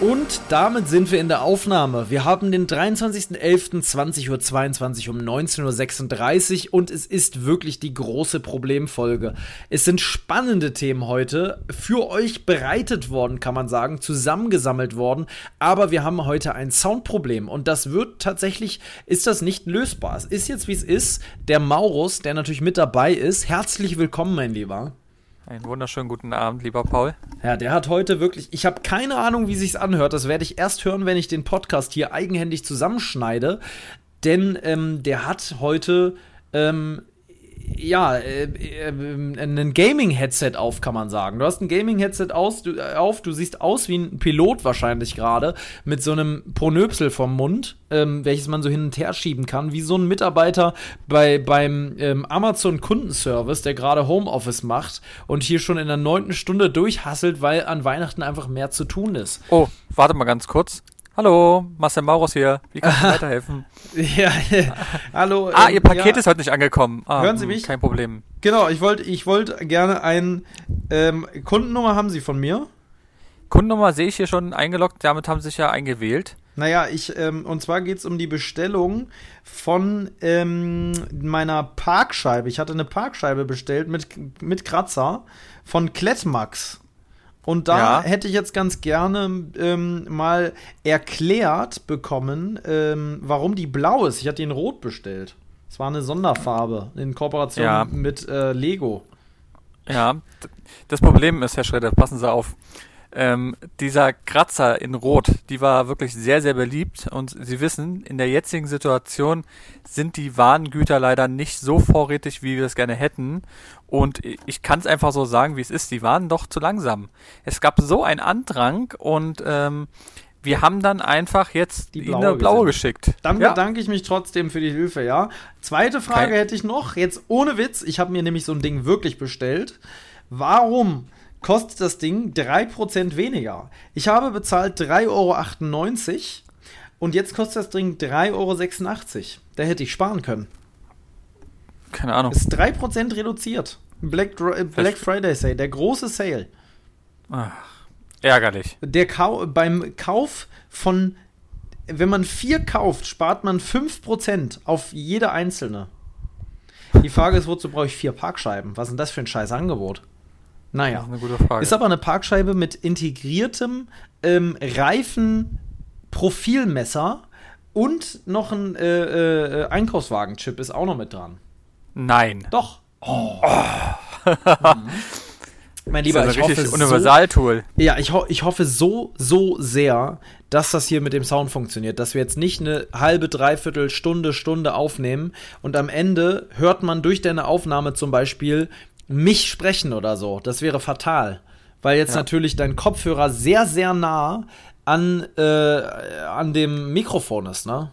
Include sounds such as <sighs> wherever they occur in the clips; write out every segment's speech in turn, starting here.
Und damit sind wir in der Aufnahme. Wir haben den 23.11.20.22 Uhr um 19.36 Uhr und es ist wirklich die große Problemfolge. Es sind spannende Themen heute für euch bereitet worden, kann man sagen, zusammengesammelt worden, aber wir haben heute ein Soundproblem und das wird tatsächlich, ist das nicht lösbar. Es ist jetzt wie es ist. Der Maurus, der natürlich mit dabei ist, herzlich willkommen, mein Lieber. Einen wunderschönen guten Abend, lieber Paul. Ja, der hat heute wirklich, ich habe keine Ahnung, wie sich's anhört. Das werde ich erst hören, wenn ich den Podcast hier eigenhändig zusammenschneide. Denn ähm, der hat heute ähm, ja, äh, äh, ein Gaming-Headset auf, kann man sagen. Du hast ein Gaming-Headset äh, auf, du siehst aus wie ein Pilot wahrscheinlich gerade, mit so einem Pronöpsel vom Mund, ähm, welches man so hin und her schieben kann, wie so ein Mitarbeiter bei, beim ähm, Amazon-Kundenservice, der gerade Homeoffice macht und hier schon in der neunten Stunde durchhasselt, weil an Weihnachten einfach mehr zu tun ist. Oh, warte mal ganz kurz. Hallo, Marcel Maurus hier. Wie kann ich <laughs> weiterhelfen? ja, <laughs> hallo. Ah, ähm, Ihr Paket ja. ist heute nicht angekommen. Ah, Hören Sie mich? Kein Problem. Genau, ich wollte ich wollt gerne ein ähm, Kundennummer haben Sie von mir? Kundennummer sehe ich hier schon eingeloggt, damit haben Sie sich ja eingewählt. Naja, ich, ähm, und zwar geht es um die Bestellung von ähm, meiner Parkscheibe. Ich hatte eine Parkscheibe bestellt mit, mit Kratzer von Klettmax. Und da ja. hätte ich jetzt ganz gerne ähm, mal erklärt bekommen, ähm, warum die blau ist. Ich hatte die in Rot bestellt. Es war eine Sonderfarbe in Kooperation ja. mit äh, Lego. Ja, das Problem ist, Herr Schredder, passen Sie auf ähm, dieser Kratzer in Rot, die war wirklich sehr, sehr beliebt. Und Sie wissen, in der jetzigen Situation sind die Warengüter leider nicht so vorrätig, wie wir es gerne hätten. Und ich kann es einfach so sagen, wie es ist. Die waren doch zu langsam. Es gab so einen Andrang und ähm, wir haben dann einfach jetzt die blaue, blaue geschickt. Dann ja. bedanke ich mich trotzdem für die Hilfe, ja. Zweite Frage Kein hätte ich noch, jetzt ohne Witz. Ich habe mir nämlich so ein Ding wirklich bestellt. Warum kostet das Ding 3% weniger. Ich habe bezahlt 3,98 Euro und jetzt kostet das Ding 3,86 Euro. Da hätte ich sparen können. Keine Ahnung. Ist 3% reduziert. Black, Black Friday Sale, der große Sale. Ach, ärgerlich. Der Kau beim Kauf von, wenn man vier kauft, spart man 5% auf jede einzelne. Die Frage ist, wozu brauche ich vier Parkscheiben? Was ist denn das für ein scheiß Angebot? Naja. Ist, eine gute Frage. ist aber eine Parkscheibe mit integriertem ähm, Reifenprofilmesser und noch ein äh, äh, Einkaufswagenchip ist auch noch mit dran. Nein. Doch. Oh. oh. <laughs> Mein Lieber, das ist ein ich hoffe Universaltool. So, ja, ich, ho ich hoffe so, so sehr, dass das hier mit dem Sound funktioniert, dass wir jetzt nicht eine halbe, dreiviertel Stunde, Stunde aufnehmen und am Ende hört man durch deine Aufnahme zum Beispiel mich sprechen oder so. Das wäre fatal. Weil jetzt ja. natürlich dein Kopfhörer sehr, sehr nah an, äh, an dem Mikrofon ist, ne?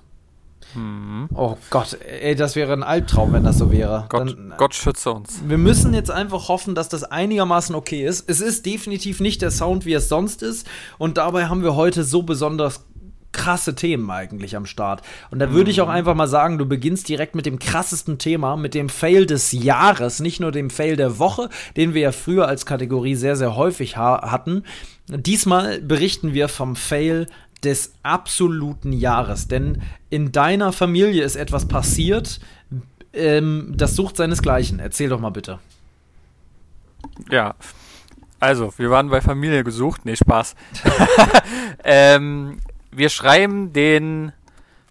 Mhm. Oh Gott, ey, das wäre ein Albtraum, wenn das so wäre. Gott, Dann, Gott schütze uns. Wir müssen jetzt einfach hoffen, dass das einigermaßen okay ist. Es ist definitiv nicht der Sound, wie es sonst ist. Und dabei haben wir heute so besonders krasse Themen eigentlich am Start. Und da würde ich auch mhm. einfach mal sagen, du beginnst direkt mit dem krassesten Thema, mit dem Fail des Jahres, nicht nur dem Fail der Woche, den wir ja früher als Kategorie sehr, sehr häufig ha hatten. Diesmal berichten wir vom Fail des absoluten Jahres, denn in deiner Familie ist etwas passiert, ähm, das sucht seinesgleichen. Erzähl doch mal bitte. Ja, also, wir waren bei Familie gesucht. Nee, Spaß. <laughs> ähm, wir schreiben den.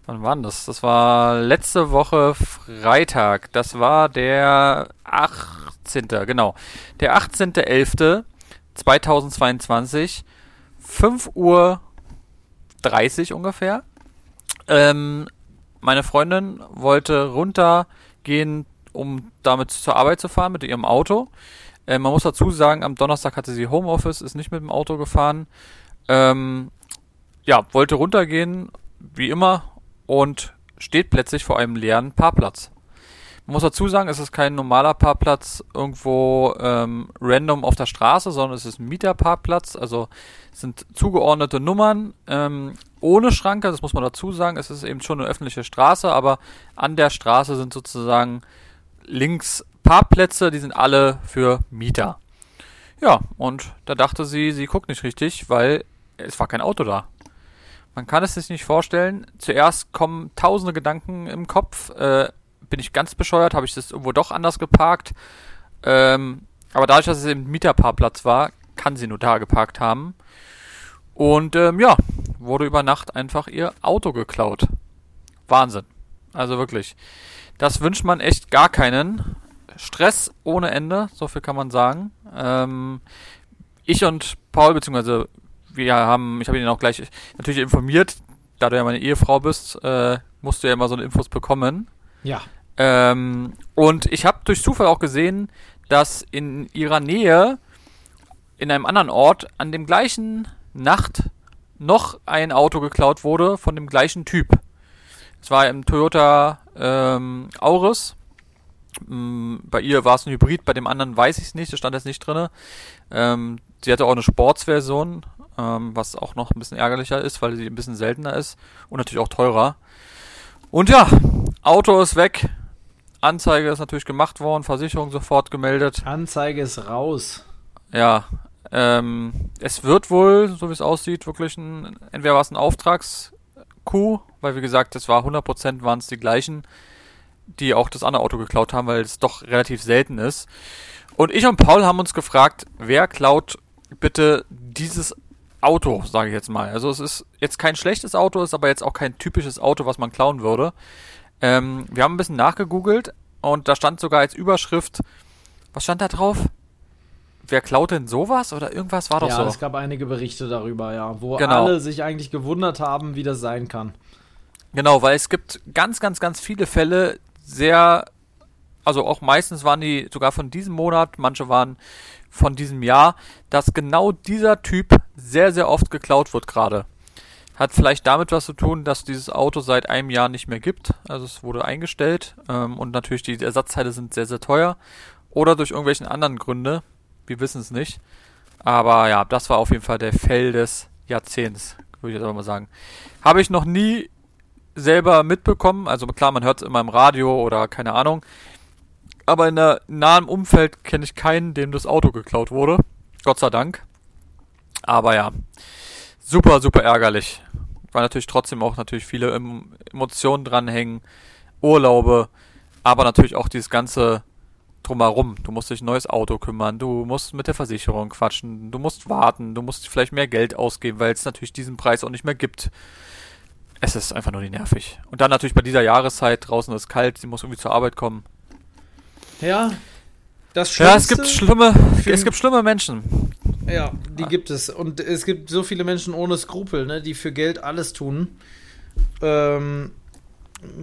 Wann war das? Das war letzte Woche Freitag. Das war der 18. Genau. Der 18.11.2022. 5 Uhr 30 ungefähr. Ähm, meine Freundin wollte runter gehen, um damit zur Arbeit zu fahren mit ihrem Auto. Äh, man muss dazu sagen, am Donnerstag hatte sie Homeoffice, ist nicht mit dem Auto gefahren. Ähm, ja, wollte runtergehen, wie immer, und steht plötzlich vor einem leeren Parkplatz. Man muss dazu sagen, es ist kein normaler Parkplatz irgendwo ähm, random auf der Straße, sondern es ist ein Mieterparkplatz. Also sind zugeordnete Nummern ähm, ohne Schranke, das muss man dazu sagen. Es ist eben schon eine öffentliche Straße, aber an der Straße sind sozusagen links Parkplätze, die sind alle für Mieter. Ja, und da dachte sie, sie guckt nicht richtig, weil es war kein Auto da. Man kann es sich nicht vorstellen. Zuerst kommen tausende Gedanken im Kopf. Äh, bin ich ganz bescheuert, habe ich das irgendwo doch anders geparkt. Ähm, aber dadurch, dass es eben Mieterparkplatz war, kann sie nur da geparkt haben. Und ähm, ja, wurde über Nacht einfach ihr Auto geklaut. Wahnsinn. Also wirklich. Das wünscht man echt gar keinen. Stress ohne Ende, so viel kann man sagen. Ähm, ich und Paul, beziehungsweise wir haben, ich habe ihn auch gleich natürlich informiert, da du ja meine Ehefrau bist, äh, musst du ja immer so eine Infos bekommen. Ja. Ähm, und ich habe durch Zufall auch gesehen, dass in ihrer Nähe, in einem anderen Ort, an dem gleichen Nacht noch ein Auto geklaut wurde von dem gleichen Typ. Es war im Toyota ähm, Auris. Ähm, bei ihr war es ein Hybrid, bei dem anderen weiß ich es nicht, das stand jetzt nicht drin. Ähm, sie hatte auch eine Sportsversion, ähm, was auch noch ein bisschen ärgerlicher ist, weil sie ein bisschen seltener ist und natürlich auch teurer. Und ja, Auto ist weg, Anzeige ist natürlich gemacht worden, Versicherung sofort gemeldet. Anzeige ist raus. Ja, ähm, es wird wohl, so wie es aussieht, wirklich ein, entweder war es ein Auftragskuh, weil wie gesagt, es war 100% waren es die gleichen, die auch das andere Auto geklaut haben, weil es doch relativ selten ist. Und ich und Paul haben uns gefragt, wer klaut bitte dieses Auto, sage ich jetzt mal. Also es ist jetzt kein schlechtes Auto, ist aber jetzt auch kein typisches Auto, was man klauen würde. Ähm, wir haben ein bisschen nachgegoogelt und da stand sogar als Überschrift, was stand da drauf? Wer klaut denn sowas oder irgendwas war doch ja, so? Ja, es gab einige Berichte darüber, ja, wo genau. alle sich eigentlich gewundert haben, wie das sein kann. Genau, weil es gibt ganz, ganz, ganz viele Fälle, sehr, also auch meistens waren die sogar von diesem Monat, manche waren von diesem Jahr, dass genau dieser Typ sehr, sehr oft geklaut wird gerade. Hat vielleicht damit was zu tun, dass dieses Auto seit einem Jahr nicht mehr gibt. Also es wurde eingestellt ähm, und natürlich die Ersatzteile sind sehr, sehr teuer. Oder durch irgendwelchen anderen Gründe. Wir wissen es nicht. Aber ja, das war auf jeden Fall der Fell des Jahrzehnts, würde ich jetzt aber mal sagen. Habe ich noch nie selber mitbekommen. Also klar, man hört es immer im Radio oder keine Ahnung. Aber in der nahen Umfeld kenne ich keinen, dem das Auto geklaut wurde. Gott sei Dank. Aber ja, super, super ärgerlich weil natürlich trotzdem auch natürlich viele Emotionen dranhängen, Urlaube, aber natürlich auch dieses ganze drumherum. Du musst dich ein neues Auto kümmern, du musst mit der Versicherung quatschen, du musst warten, du musst vielleicht mehr Geld ausgeben, weil es natürlich diesen Preis auch nicht mehr gibt. Es ist einfach nur nervig. Und dann natürlich bei dieser Jahreszeit, draußen ist es kalt, sie muss irgendwie zur Arbeit kommen. Ja, das Schlimmste Ja, es gibt schlimme, es gibt schlimme Menschen. Ja, die ah. gibt es. Und es gibt so viele Menschen ohne Skrupel, ne, die für Geld alles tun. Ähm,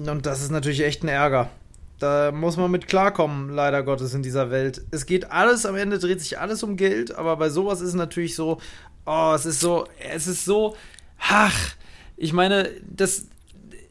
und das ist natürlich echt ein Ärger. Da muss man mit klarkommen, leider Gottes, in dieser Welt. Es geht alles, am Ende dreht sich alles um Geld, aber bei sowas ist es natürlich so, oh, es ist so, es ist so, ach, ich meine, das,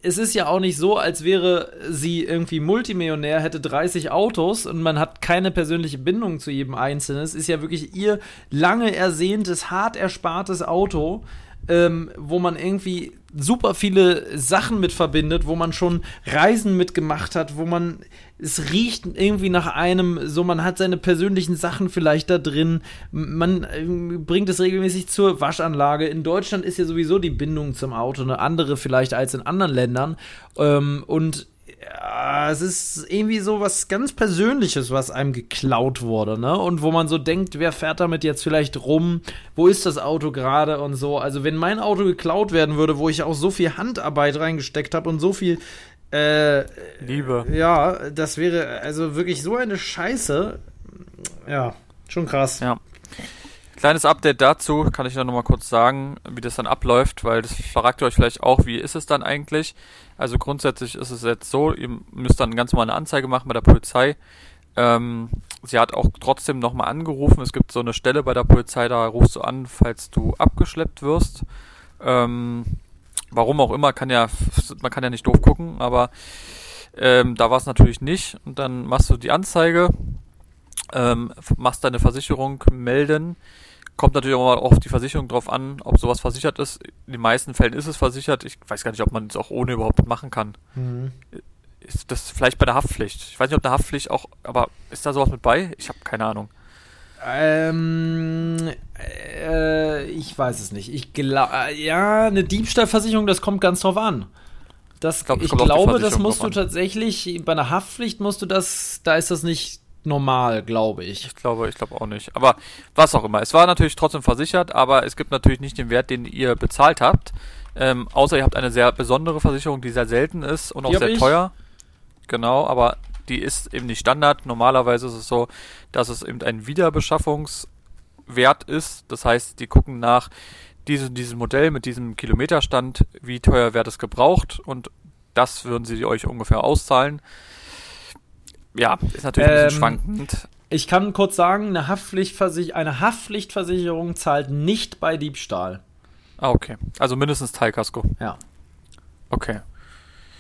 es ist ja auch nicht so, als wäre sie irgendwie Multimillionär, hätte 30 Autos und man hat keine persönliche Bindung zu jedem Einzelnen. Es ist ja wirklich ihr lange ersehntes, hart erspartes Auto, ähm, wo man irgendwie super viele Sachen mit verbindet, wo man schon Reisen mitgemacht hat, wo man es riecht irgendwie nach einem, so man hat seine persönlichen Sachen vielleicht da drin, man äh, bringt es regelmäßig zur Waschanlage. In Deutschland ist ja sowieso die Bindung zum Auto eine andere vielleicht als in anderen Ländern ähm, und ja, es ist irgendwie so was ganz Persönliches, was einem geklaut wurde, ne? Und wo man so denkt, wer fährt damit jetzt vielleicht rum? Wo ist das Auto gerade und so? Also, wenn mein Auto geklaut werden würde, wo ich auch so viel Handarbeit reingesteckt habe und so viel äh, Liebe. Ja, das wäre also wirklich so eine Scheiße. Ja, schon krass. Ja. Kleines Update dazu, kann ich dann nochmal kurz sagen, wie das dann abläuft, weil das fragt ihr euch vielleicht auch, wie ist es dann eigentlich? Also grundsätzlich ist es jetzt so, ihr müsst dann ganz normal eine Anzeige machen bei der Polizei. Ähm, sie hat auch trotzdem nochmal angerufen. Es gibt so eine Stelle bei der Polizei, da rufst du an, falls du abgeschleppt wirst. Ähm, warum auch immer, kann ja, man kann ja nicht doof gucken, aber ähm, da war es natürlich nicht. Und dann machst du die Anzeige, ähm, machst deine Versicherung melden. Kommt natürlich auch mal auf die Versicherung drauf an, ob sowas versichert ist. In den meisten Fällen ist es versichert. Ich weiß gar nicht, ob man es auch ohne überhaupt machen kann. Mhm. Ist das vielleicht bei der Haftpflicht? Ich weiß nicht, ob der Haftpflicht auch, aber ist da sowas mit bei? Ich habe keine Ahnung. Ähm, äh, ich weiß es nicht. Ich glaube, äh, ja, eine Diebstahlversicherung, das kommt ganz drauf an. Das, ich, glaub, ich glaube, das musst du tatsächlich, bei einer Haftpflicht musst du das, da ist das nicht normal, glaube ich. Ich glaube, ich glaube auch nicht. Aber was auch immer. Es war natürlich trotzdem versichert, aber es gibt natürlich nicht den Wert, den ihr bezahlt habt. Ähm, außer ihr habt eine sehr besondere Versicherung, die sehr selten ist und auch sehr ich. teuer. Genau, aber die ist eben nicht Standard. Normalerweise ist es so, dass es eben ein Wiederbeschaffungswert ist. Das heißt, die gucken nach diesem, diesem Modell mit diesem Kilometerstand, wie teuer wird es gebraucht und das würden sie euch ungefähr auszahlen. Ja, ist natürlich ein bisschen ähm, schwankend. Ich kann kurz sagen, eine, Haftpflichtversich eine Haftpflichtversicherung zahlt nicht bei Diebstahl. Ah, okay. Also mindestens Teilkasko. Ja. Okay.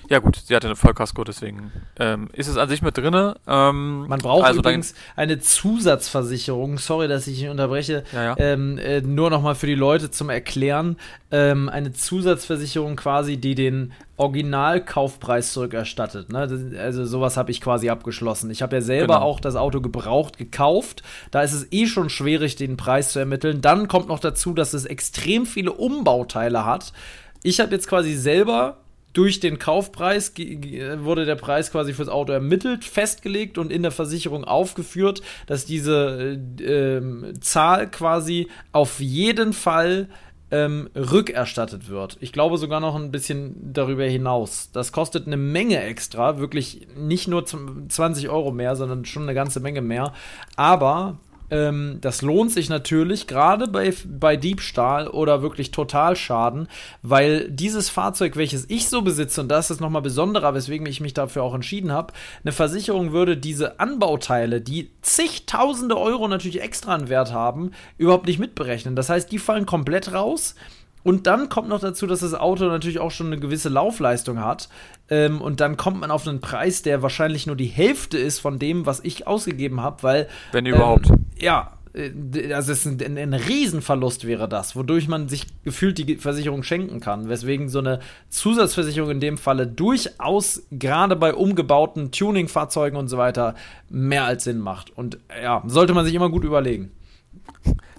Ja gut, sie hatte eine Vollkasko, deswegen ähm, ist es an sich mit drinne. Ähm, Man braucht also übrigens eine Zusatzversicherung. Sorry, dass ich unterbreche. Ja, ja. Ähm, äh, nur nochmal für die Leute zum Erklären. Ähm, eine Zusatzversicherung quasi, die den Originalkaufpreis zurückerstattet. Ne? Also sowas habe ich quasi abgeschlossen. Ich habe ja selber genau. auch das Auto gebraucht gekauft. Da ist es eh schon schwierig, den Preis zu ermitteln. Dann kommt noch dazu, dass es extrem viele Umbauteile hat. Ich habe jetzt quasi selber durch den Kaufpreis wurde der Preis quasi fürs Auto ermittelt, festgelegt und in der Versicherung aufgeführt, dass diese äh, äh, Zahl quasi auf jeden Fall ähm, rückerstattet wird. Ich glaube sogar noch ein bisschen darüber hinaus. Das kostet eine Menge extra, wirklich nicht nur 20 Euro mehr, sondern schon eine ganze Menge mehr. Aber ähm, das lohnt sich natürlich, gerade bei, bei Diebstahl oder wirklich Totalschaden, weil dieses Fahrzeug, welches ich so besitze, und das ist nochmal besonderer, weswegen ich mich dafür auch entschieden habe, eine Versicherung würde diese Anbauteile, die zigtausende Euro natürlich extra einen Wert haben, überhaupt nicht mitberechnen. Das heißt, die fallen komplett raus. Und dann kommt noch dazu, dass das Auto natürlich auch schon eine gewisse Laufleistung hat. Ähm, und dann kommt man auf einen Preis, der wahrscheinlich nur die Hälfte ist von dem, was ich ausgegeben habe, weil. Wenn überhaupt. Ähm, ja, äh, also es ist ein, ein, Riesenverlust wäre das, wodurch man sich gefühlt die Versicherung schenken kann. Weswegen so eine Zusatzversicherung in dem Falle durchaus gerade bei umgebauten Tuning-Fahrzeugen und so weiter mehr als Sinn macht. Und ja, sollte man sich immer gut überlegen.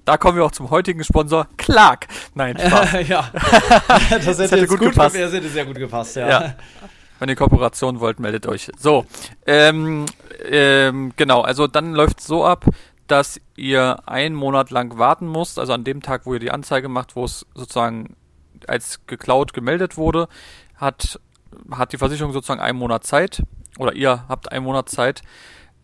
Da kommen wir auch zum heutigen Sponsor, Clark. Nein, Spaß. <laughs> ja, das, <laughs> das hätte, gut, gut gepasst. Das hätte sehr gut gepasst, ja. ja. Wenn ihr Kooperation wollt, meldet euch. So, ähm, ähm, genau, also dann läuft es so ab, dass ihr einen Monat lang warten müsst, also an dem Tag, wo ihr die Anzeige macht, wo es sozusagen als geklaut gemeldet wurde, hat, hat die Versicherung sozusagen einen Monat Zeit, oder ihr habt einen Monat Zeit.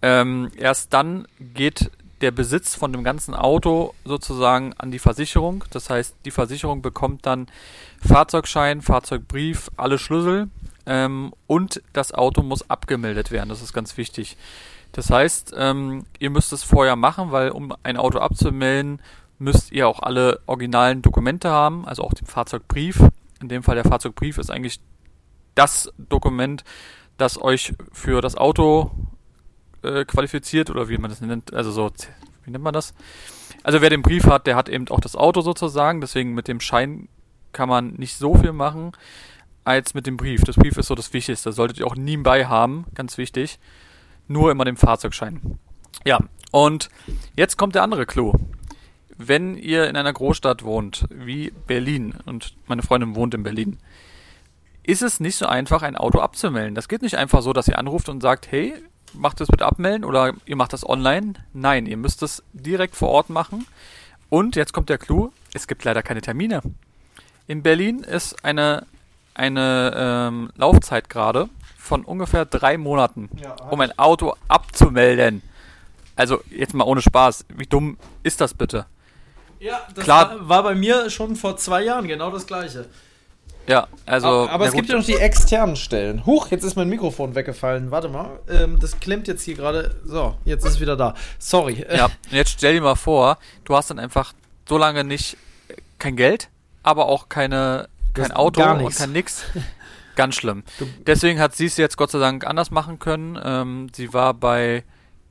Ähm, erst dann geht der Besitz von dem ganzen Auto sozusagen an die Versicherung. Das heißt, die Versicherung bekommt dann Fahrzeugschein, Fahrzeugbrief, alle Schlüssel ähm, und das Auto muss abgemeldet werden. Das ist ganz wichtig. Das heißt, ähm, ihr müsst es vorher machen, weil um ein Auto abzumelden, müsst ihr auch alle originalen Dokumente haben, also auch den Fahrzeugbrief. In dem Fall der Fahrzeugbrief ist eigentlich das Dokument, das euch für das Auto äh, qualifiziert oder wie man das nennt, also so, wie nennt man das? Also wer den Brief hat, der hat eben auch das Auto sozusagen, deswegen mit dem Schein kann man nicht so viel machen als mit dem Brief. Das Brief ist so das Wichtigste, solltet ihr auch nie bei haben, ganz wichtig. Nur immer den Fahrzeugschein. Ja, und jetzt kommt der andere Clou. Wenn ihr in einer Großstadt wohnt, wie Berlin, und meine Freundin wohnt in Berlin, ist es nicht so einfach, ein Auto abzumelden. Das geht nicht einfach so, dass ihr anruft und sagt, hey, macht das bitte abmelden oder ihr macht das online. Nein, ihr müsst es direkt vor Ort machen. Und jetzt kommt der Clou, es gibt leider keine Termine. In Berlin ist eine, eine ähm, Laufzeit gerade von ungefähr drei Monaten, ja, um ein Auto abzumelden. Also jetzt mal ohne Spaß, wie dumm ist das bitte? Ja, das Klar. War, war bei mir schon vor zwei Jahren genau das gleiche. Ja, also. aber aber es gibt ja noch die externen Stellen. Huch, jetzt ist mein Mikrofon weggefallen. Warte mal, ähm, das klemmt jetzt hier gerade. So, jetzt ist es wieder da. Sorry. Ja, <laughs> und jetzt stell dir mal vor, du hast dann einfach so lange nicht äh, kein Geld, aber auch keine, kein Auto gar und kein nix. <laughs> Ganz schlimm. Deswegen hat sie es jetzt Gott sei Dank anders machen können. Ähm, sie war bei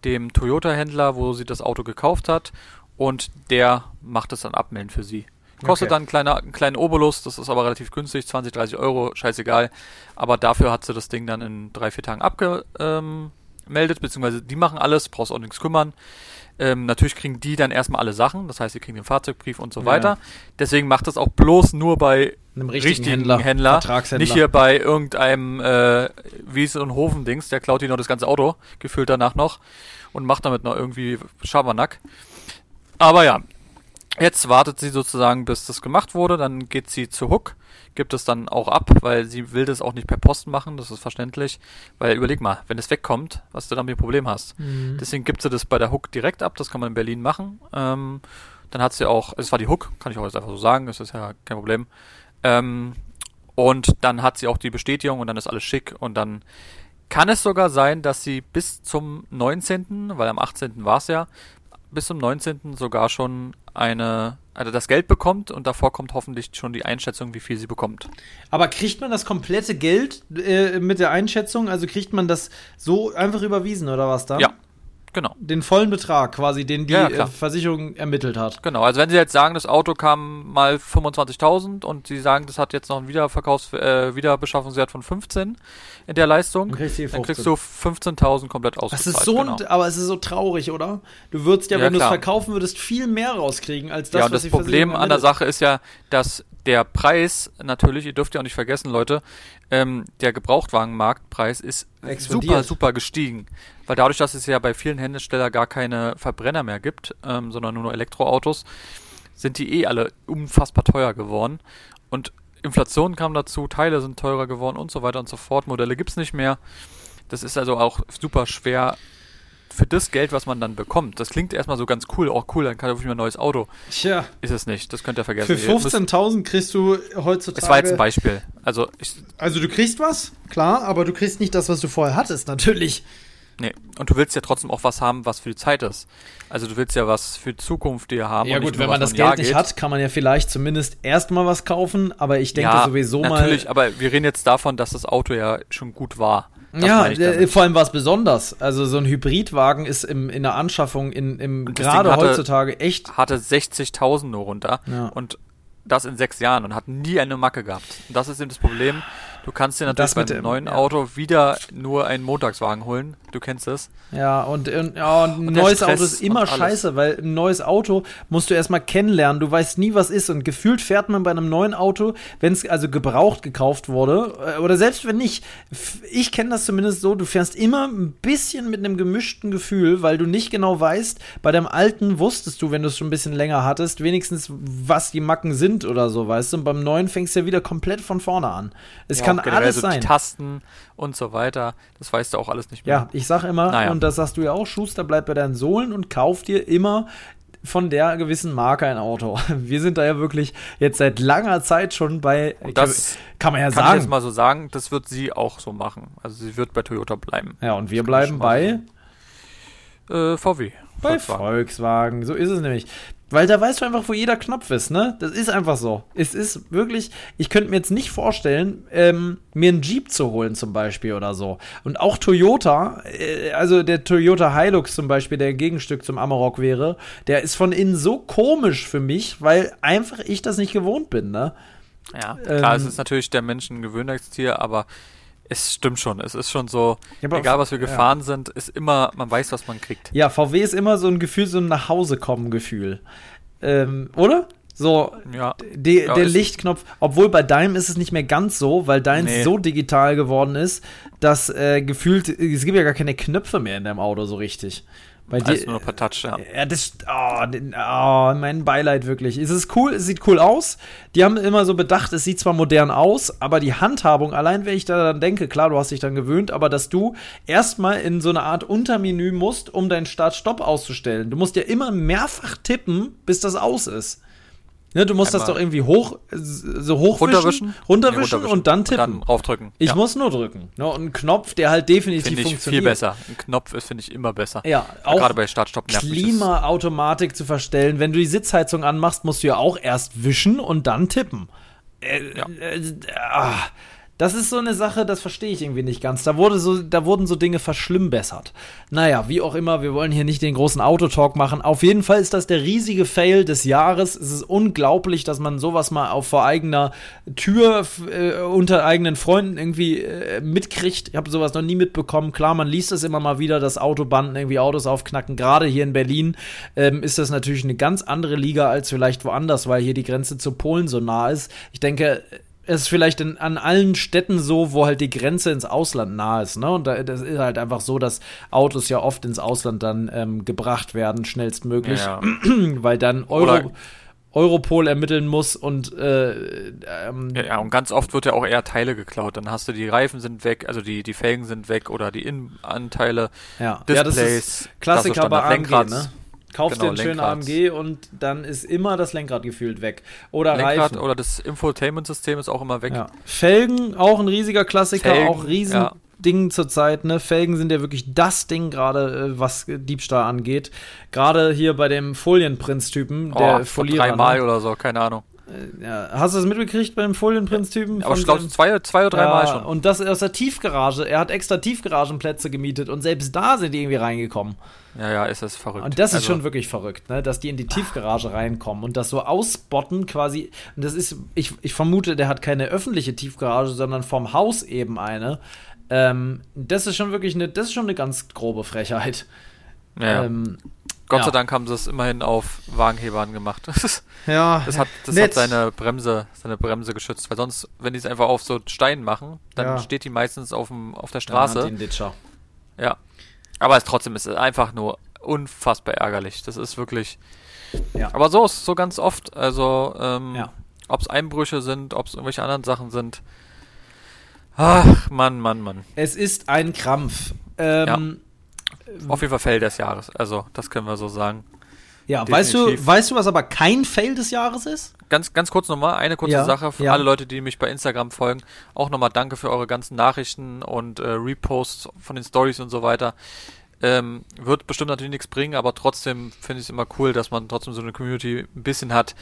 dem Toyota-Händler, wo sie das Auto gekauft hat und der macht es dann abmelden für sie. Kostet Okay. dann einen, kleiner, einen kleinen Obolus, das ist aber relativ günstig, 20, 30 Euro, scheißegal. Aber dafür hat sie das Ding dann in drei, vier Tagen abgemeldet, ähm, beziehungsweise die machen alles, brauchst auch nichts kümmern. Ähm, natürlich kriegen die dann erstmal alle Sachen, das heißt, sie kriegen den Fahrzeugbrief und so Ja. weiter. Deswegen macht das auch bloß nur bei Einem richtigen, richtigen Händler, Händler, Vertragshändler. nicht hier bei irgendeinem äh, Wies- und Hofen-Dings, der klaut dir noch das ganze Auto, gefühlt danach noch, und macht damit noch irgendwie Schabernack. Aber ja, jetzt wartet sie sozusagen, bis das gemacht wurde, dann geht sie zu Hook, gibt es dann auch ab, weil sie will das auch nicht per Post machen, das ist verständlich, weil überleg mal, wenn es wegkommt, was du dann mit dem Problem hast. Mhm. Deswegen gibt sie das bei der Hook direkt ab, das kann man in Berlin machen. Ähm, dann hat sie auch, es war die Hook, kann ich auch jetzt einfach so sagen, das ist ja kein Problem. Ähm, und dann hat sie auch die Bestätigung und dann ist alles schick und dann kann es sogar sein, dass sie bis zum 19., weil am 18. war es ja, bis zum 19. sogar schon eine, also das Geld bekommt und davor kommt hoffentlich schon die Einschätzung, wie viel sie bekommt. Aber kriegt man das komplette Geld äh, mit der Einschätzung? Also kriegt man das so einfach überwiesen oder was da? Ja, genau. Den vollen Betrag quasi, den die Ja, äh. Versicherung ermittelt hat. Genau, also wenn Sie jetzt sagen, das Auto kam mal 25.000 und Sie sagen, das hat jetzt noch einen Wiederverkaufs-, äh, Wiederbeschaffungswert von 15 in der Leistung, Dann kriegst du die dann kriegst 15. du 15.000 komplett Das ausgezahlt. ist so, genau. aber es ist so traurig, oder? Du würdest ja, Ja, wenn du es verkaufen würdest, viel mehr rauskriegen als das, ja, was und das die Problem an der. Sache ist ja, dass der Preis natürlich, ihr dürft ja auch nicht vergessen, Leute, ähm, der Gebrauchtwagenmarktpreis ist Explodiert. super, super gestiegen. Weil dadurch, dass es ja bei vielen Herstellern gar keine Verbrenner mehr gibt, ähm, sondern nur Elektroautos, sind die eh alle unfassbar teuer geworden. Und Inflation kam dazu, Teile sind teurer geworden und so weiter und so fort. Modelle gibt's nicht mehr. Das ist also auch super schwer für das Geld, was man dann bekommt. Das klingt erstmal so ganz cool, auch cool, dann kann ich mir ein neues Auto. Tja, Ist es nicht, das könnt ihr vergessen. für Ihr müsst- 15.000 kriegst du heutzutage. Es war jetzt ein Beispiel. Also, ich, Also du kriegst was, klar, aber du kriegst nicht das, was du vorher hattest, natürlich. nee. Und du willst ja trotzdem auch was haben, was für die Zeit ist. Also, du willst ja was für die Zukunft dir haben. Ja gut, wenn man das Geld nicht Jahr hat, kann man ja vielleicht zumindest erstmal was kaufen, aber ich denke ja, sowieso natürlich, mal. aber wir reden jetzt davon, dass das Auto ja schon gut war. Das ja, äh, vor allem war es besonders. Also so ein Hybridwagen ist im, in der Anschaffung in, im gerade hatte- heutzutage echt. hatte 60.000 nur runter Ja. und das in sechs Jahren und hat nie eine Macke gehabt. Und das ist eben das Problem. Du kannst dir natürlich Das mit beim dem- neuen ja. Auto wieder nur einen Montagswagen holen. Du kennst es. Ja, und, und, ja, und ein Und neues Auto ist immer scheiße, weil ein neues Auto musst du erstmal kennenlernen. Du weißt nie, was ist. Und gefühlt fährt man bei einem neuen Auto, wenn es also gebraucht gekauft wurde, äh, oder selbst wenn nicht, ich kenne das zumindest so, du fährst immer ein bisschen mit einem gemischten Gefühl, weil du nicht genau weißt, bei deinem alten wusstest du, wenn du es schon ein bisschen länger hattest, wenigstens, was die Macken sind oder so, weißt du. Und beim neuen fängst du ja wieder komplett von vorne an. Es Ja, kann generell alles so sein. Die Tasten und so weiter. Das weißt du auch alles nicht mehr. Ja, ich sag immer, Naja. und das sagst du ja auch, Schuster, bleib bei deinen Sohlen und kauf dir immer von der gewissen Marke ein Auto. <laughs> Wir sind da ja wirklich jetzt seit langer Zeit schon bei, Und das kann man ja kann ich jetzt sagen. mal so sagen, das wird sie auch so machen. Also sie wird bei Toyota bleiben. Ja, und wir Das kann bleiben bei, Äh, VW. bei Volkswagen. Volkswagen. So ist es nämlich. Weil da weißt du einfach, wo jeder Knopf ist, ne? Das ist einfach so. Es ist wirklich, ich könnte mir jetzt nicht vorstellen, ähm, mir einen Jeep zu holen zum Beispiel oder so. Und auch Toyota, äh, also der Toyota Hilux zum Beispiel, der Gegenstück zum Amarok wäre, der ist von innen so komisch für mich, weil einfach ich das nicht gewohnt bin, ne? Ja, klar, Ähm, es ist natürlich der Menschen ein Gewöhnungstier, aber es stimmt schon. Es ist schon so, Ja, egal was wir ja. gefahren sind, ist immer, man weiß, was man kriegt. Ja, VW ist immer so ein Gefühl, so ein Nachhause-kommen-Gefühl. Ähm, oder? So, Ja. Ja, der Lichtknopf, obwohl bei deinem ist es nicht mehr ganz so, weil deins Nee. so digital geworden ist, dass äh, gefühlt, es gibt ja gar keine Knöpfe mehr in deinem Auto so richtig. Bei dir, nur noch per Touch, ja. ja, das, oh, oh, mein Beileid wirklich. Es ist cool, es sieht cool aus. Die haben immer so bedacht, es sieht zwar modern aus, aber die Handhabung, allein wenn ich da dann denke, klar, du hast dich dann gewöhnt, aber dass du erstmal in so eine Art Untermenü musst, um deinen Start-Stopp auszustellen. Du musst ja immer mehrfach tippen, bis das aus ist. Ne, du musst das Einmal doch irgendwie hoch, so hochwischen, Runterwischen? runterwischen, Nee, und dann tippen. Und dann raufdrücken. ich ja. muss nur drücken. Ne, und ein Knopf, der halt definitiv Finde ich funktioniert. viel besser. Ein Knopf ist, finde ich, immer besser. Ja, auch Gerade bei Start-Stopp das. Klimaautomatik zu verstellen. Wenn du die Sitzheizung anmachst, musst du ja auch erst wischen und dann tippen. Äh, Ja. äh, ah, das ist so eine Sache, das verstehe ich irgendwie nicht ganz. Da, wurde so, da wurden so Dinge verschlimmbessert. Naja, wie auch immer, wir wollen hier nicht den großen Autotalk machen. Auf jeden Fall ist das der riesige Fail des Jahres. Es ist unglaublich, dass man sowas mal auf vor eigener Tür äh, unter eigenen Freunden irgendwie äh, mitkriegt. Ich habe sowas noch nie mitbekommen. Klar, man liest es immer mal wieder, dass Autobanden irgendwie Autos aufknacken. Gerade hier in Berlin ähm, ist das natürlich eine ganz andere Liga als vielleicht woanders, weil hier die Grenze zu Polen so nah ist. Ich denke, es ist vielleicht in, an allen Städten so, wo halt die Grenze ins Ausland nah ist. Ne? Und da, das ist halt einfach so, dass Autos ja oft ins Ausland dann ähm, gebracht werden, schnellstmöglich, Ja. <clears throat> weil dann Euro, Oder- Europol ermitteln muss und äh, ähm, Ja, ja, und ganz oft wird ja auch eher Teile geklaut. Dann hast du die Reifen sind weg, also die, die Felgen sind weg oder die Innenanteile. ja. Displays, ja, das ist Klassiker bei AMG, ne? Kaufst Genau, dir einen schönen Lenkrad. AMG und dann ist immer das Lenkrad gefühlt weg. Oder Lenkrad Reifen. oder das Infotainment-System ist auch immer weg. Ja. Felgen, auch ein riesiger Klassiker, Felgen, auch riesen ja. Ding zurzeit, ne? Felgen sind ja wirklich das Ding gerade, äh, was Diebstahl angeht. Gerade hier bei dem Folienprinz-Typen, der oh, Folierer. dreimal ne? oder so, keine Ahnung. Ja, hast du das mitgekriegt bei dem Folienprinz-Typen? Aber ich glaube, zwei, zwei oder dreimal ja, schon. Und das aus der Tiefgarage. Er hat extra Tiefgaragenplätze gemietet und selbst da sind die irgendwie reingekommen. Ja, ja, ist das verrückt. Und das ist Also, schon wirklich verrückt, ne? dass die in die Tiefgarage reinkommen und das so ausbotten quasi. Und das ist, ich, ich vermute, der hat keine öffentliche Tiefgarage, sondern vom Haus eben eine. Ähm, das ist schon wirklich eine, das ist schon eine ganz grobe Frechheit. Ja, ja. Ähm, Gott ja. sei Dank haben sie es immerhin auf Wagenhebern gemacht. <laughs> Ja, das hat, das hat seine Bremse, seine Bremse geschützt, weil sonst, wenn die es einfach auf so Steinen machen, dann Ja. steht die meistens auf, dem, auf der Dann hat die Straße. einen Ditcher. Ja. Aber es trotzdem ist es einfach nur unfassbar ärgerlich. Das ist wirklich. Ja. Aber so ist so ganz oft. Also, ähm, Ja. ob es Einbrüche sind, ob es irgendwelche anderen Sachen sind. Ach, Mann, Mann, Mann. Es ist ein Krampf. Ähm, Auf jeden Fall Fail des Jahres. Also, das können wir so sagen. ja, weißt du, weißt du, was aber kein Fail des Jahres ist? Ganz, ganz kurz nochmal, eine kurze Ja, Sache für ja. alle Leute, die mich bei Instagram folgen. Auch nochmal danke für eure ganzen Nachrichten und äh, Reposts von den Stories und so weiter. Ähm, wird bestimmt natürlich nichts bringen, aber trotzdem finde ich es immer cool, dass man trotzdem so eine Community ein bisschen hat,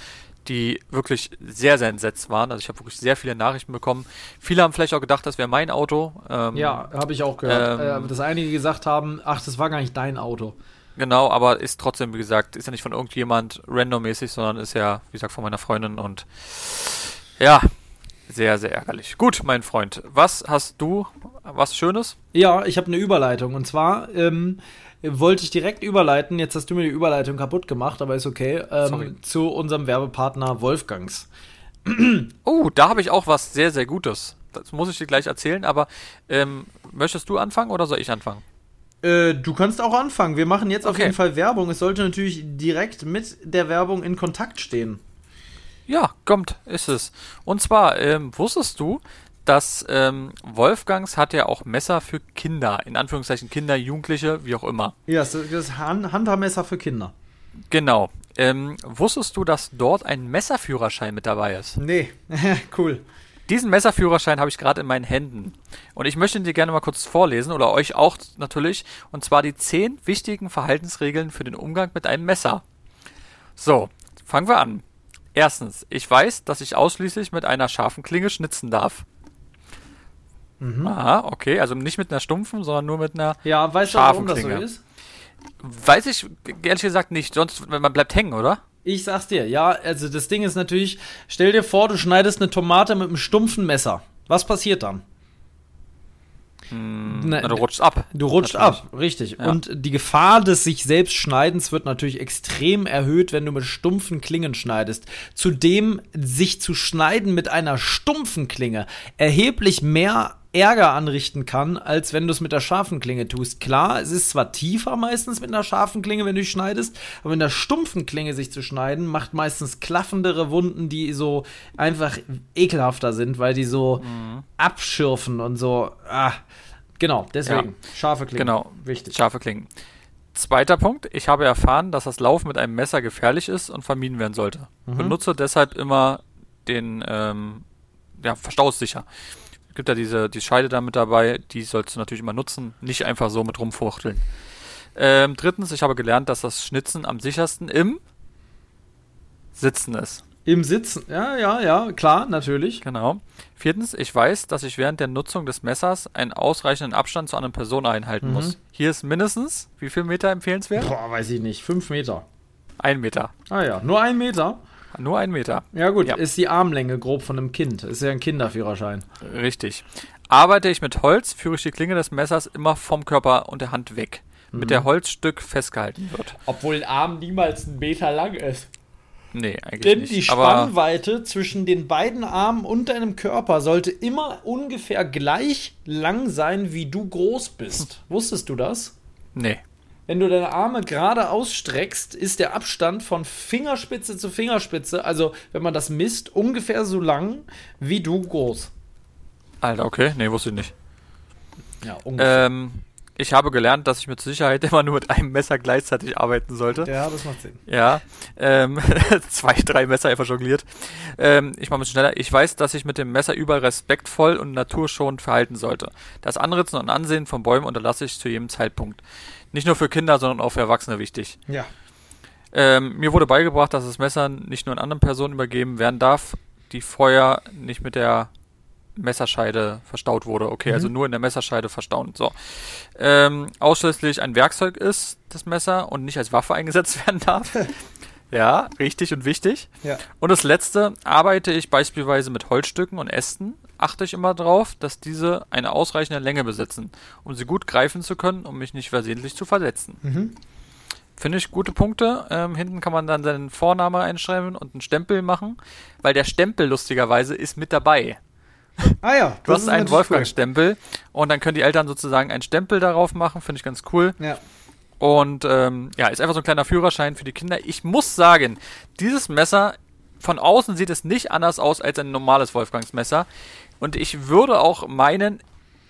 die wirklich sehr, sehr entsetzt waren. Also ich habe wirklich sehr viele Nachrichten bekommen. Viele haben vielleicht auch gedacht, das wäre mein Auto. Ähm, Ja, habe ich auch gehört. ähm, äh, dass einige gesagt haben, ach, das war gar nicht dein Auto. Genau, aber ist trotzdem, wie gesagt, ist ja nicht von irgendjemand randommäßig, sondern ist ja, wie gesagt, von meiner Freundin und ja, sehr, sehr ärgerlich. Gut, mein Freund, was hast du, was Schönes? Ja, ich habe eine Überleitung. Und zwar ähm, wollte ich direkt überleiten. Jetzt hast du mir die Überleitung kaputt gemacht, aber ist okay. Ähm, zu unserem Werbepartner Wolfgangs. Oh, da habe ich auch was sehr, sehr Gutes. Das muss ich dir gleich erzählen, aber ähm, möchtest du anfangen oder soll ich anfangen? Äh, du kannst auch anfangen. Wir machen jetzt auf Okay. jeden Fall Werbung. Es sollte natürlich direkt mit der Werbung in Kontakt stehen. Ja, kommt, ist es. Und zwar, ähm, wusstest du, dass ähm, Wolfgangs hat ja auch Messer für Kinder, in Anführungszeichen Kinder, Jugendliche, wie auch immer. Ja, das ist das Han Handhaarmesser für Kinder. Genau. Ähm, wusstest du, dass dort ein Messerführerschein mit dabei ist? Nee, <laughs> cool. Diesen Messerführerschein habe ich gerade in meinen Händen. Und ich möchte ihn dir gerne mal kurz vorlesen, oder euch auch natürlich. Und zwar die zehn wichtigen Verhaltensregeln für den Umgang mit einem Messer. So, fangen wir an. Erstens, ich weiß, dass ich ausschließlich mit einer scharfen Klinge schnitzen darf. Aha, okay, also nicht mit einer stumpfen, sondern nur mit einer. Ja, weißt du, warum das so ist? Weiß ich ehrlich gesagt nicht, sonst man bleibt hängen, oder? Ich sag's dir, ja, also das Ding ist natürlich, stell dir vor, du schneidest eine Tomate mit einem stumpfen Messer. Was passiert dann? Hm, Na, na, du rutschst ab. Du rutscht Natürlich. ab, richtig. Ja. Und die Gefahr des sich selbst Schneidens wird natürlich extrem erhöht, wenn du mit stumpfen Klingen schneidest. Zudem sich zu schneiden mit einer stumpfen Klinge erheblich mehr Ärger anrichten kann, als wenn du es mit der scharfen Klinge tust. Klar, es ist zwar tiefer meistens mit einer scharfen Klinge, wenn du schneidest, aber mit der stumpfen Klinge sich zu schneiden, macht meistens klaffendere Wunden, die so einfach ekelhafter sind, weil die so abschürfen und so. Ah, genau, deswegen. Scharfe Klinge. Genau. Wichtig. Scharfe Klingen. Zweiter Punkt. Ich habe erfahren, dass das Laufen mit einem Messer gefährlich ist und vermieden werden sollte. Mhm. Benutze deshalb immer den, ähm, ja, verstaussicher. Es gibt ja diese, die Scheide da mit dabei, die sollst du natürlich immer nutzen, nicht einfach so mit rumfuchteln. Ähm, drittens, ich habe gelernt, dass das Schnitzen am sichersten im Sitzen ist. Im Sitzen, ja, ja, ja, klar, natürlich. Genau. Viertens, ich weiß, dass ich während der Nutzung des Messers einen ausreichenden Abstand zu anderen Personen einhalten Mhm. muss. Hier ist mindestens, wie viel Meter empfehlenswert? Boah, weiß ich nicht, fünf Meter. Ein Meter. Ah ja, nur ein Meter. Nur ein Meter. Ja gut, Ja. ist die Armlänge grob von einem Kind. Ist ja ein Kinderführerschein. Richtig. Arbeite ich mit Holz, führe ich die Klinge des Messers immer vom Körper und der Hand weg, Mhm. mit der Holzstück festgehalten wird. Obwohl ein Arm niemals einen Meter lang ist. Nee, eigentlich Denn nicht. die Aber Spannweite zwischen den beiden Armen und deinem Körper sollte immer ungefähr gleich lang sein, wie du groß bist. Wusstest du das? nee. Wenn du deine Arme gerade ausstreckst, ist der Abstand von Fingerspitze zu Fingerspitze, also wenn man das misst, ungefähr so lang wie du groß. Alter, okay. Nee, wusste ich nicht. Ja, ungefähr. Ähm, ich habe gelernt, dass ich mit Sicherheit immer nur mit einem Messer gleichzeitig arbeiten sollte. ja, das macht Sinn. Ja, ähm, <laughs> zwei, drei Messer einfach jongliert. Ähm, ich mache ein bisschen schneller. Ich weiß, dass ich mit dem Messer überall respektvoll und naturschonend verhalten sollte. Das Anritzen und Ansehen von Bäumen unterlasse ich zu jedem Zeitpunkt. Nicht nur für Kinder, sondern auch für Erwachsene wichtig. Ja. Ähm, mir wurde beigebracht, dass das Messer nicht nur an anderen Personen übergeben werden darf, die vorher nicht mit der Messerscheide verstaut wurde. Okay, Mhm. also nur in der Messerscheide verstauen. So. Ähm, ausschließlich ein Werkzeug ist das Messer und nicht als Waffe eingesetzt <laughs> werden darf. <laughs> ja, richtig und wichtig. Ja. Und das letzte, arbeite ich beispielsweise mit Holzstücken und Ästen, achte ich immer darauf, dass diese eine ausreichende Länge besitzen, um sie gut greifen zu können, um mich nicht versehentlich zu verletzen. Mhm. Finde ich gute Punkte. Ähm, hinten kann man dann seinen Vorname einschreiben und einen Stempel machen, weil der Stempel lustigerweise ist mit dabei. Ah ja, Du hast einen Wolfgang-Stempel und dann können die Eltern sozusagen einen Stempel darauf machen, finde ich ganz cool. Cool. Ja. Und ähm, ja, ist einfach so ein kleiner Führerschein für die Kinder. Ich muss sagen, dieses Messer, von außen sieht es nicht anders aus als ein normales Wolfgangsmesser. Und ich würde auch meinen,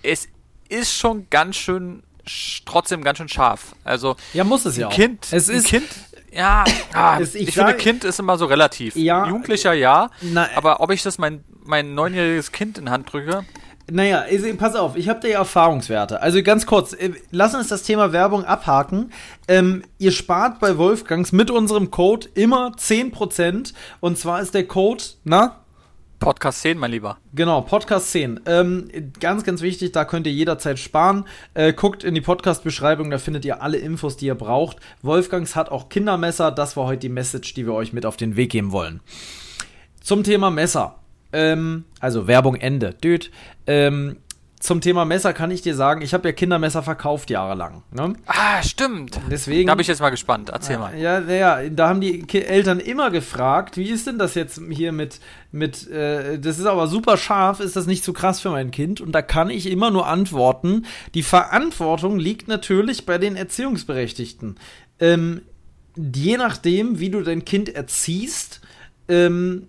es ist schon ganz schön, sch- trotzdem ganz schön scharf. Also ja, muss es ja auch. Kind, Es ist Kind, ja, <laughs> ah, Es- ich ich, finde, sage- Kind ist immer so relativ. Ja. Jugendlicher ja, Na, aber ob ich das mein, mein neunjähriges Kind in Hand drücke, Naja, pass auf, ich habe da ja Erfahrungswerte. Also ganz kurz, äh, lass uns das Thema Werbung abhaken. Ähm, ihr spart bei Wolfgangs mit unserem Code immer 10%. Und zwar ist der Code, na? Podcast 10, mein Lieber. Genau, Podcast 10. Ähm, ganz, ganz wichtig, da könnt ihr jederzeit sparen. Äh, guckt in die Podcast-Beschreibung, da findet ihr alle Infos, die ihr braucht. Wolfgangs hat auch Kindermesser. Das war heute die Message, die wir euch mit auf den Weg geben wollen. Zum Thema Messer. Ähm, also Werbung Ende. Düt. Ähm, zum Thema Messer kann ich dir sagen, ich habe ja Kindermesser verkauft jahrelang. Ne? Ah, stimmt. Deswegen. Da bin ich jetzt mal gespannt. Erzähl mal. Ja, ja, da haben die Eltern immer gefragt, wie ist denn das jetzt hier mit, mit, äh, das ist aber super scharf, ist das nicht zu krass für mein Kind? Und da kann ich immer nur antworten, die Verantwortung liegt natürlich bei den Erziehungsberechtigten. Ähm, je nachdem, wie du dein Kind erziehst, ähm,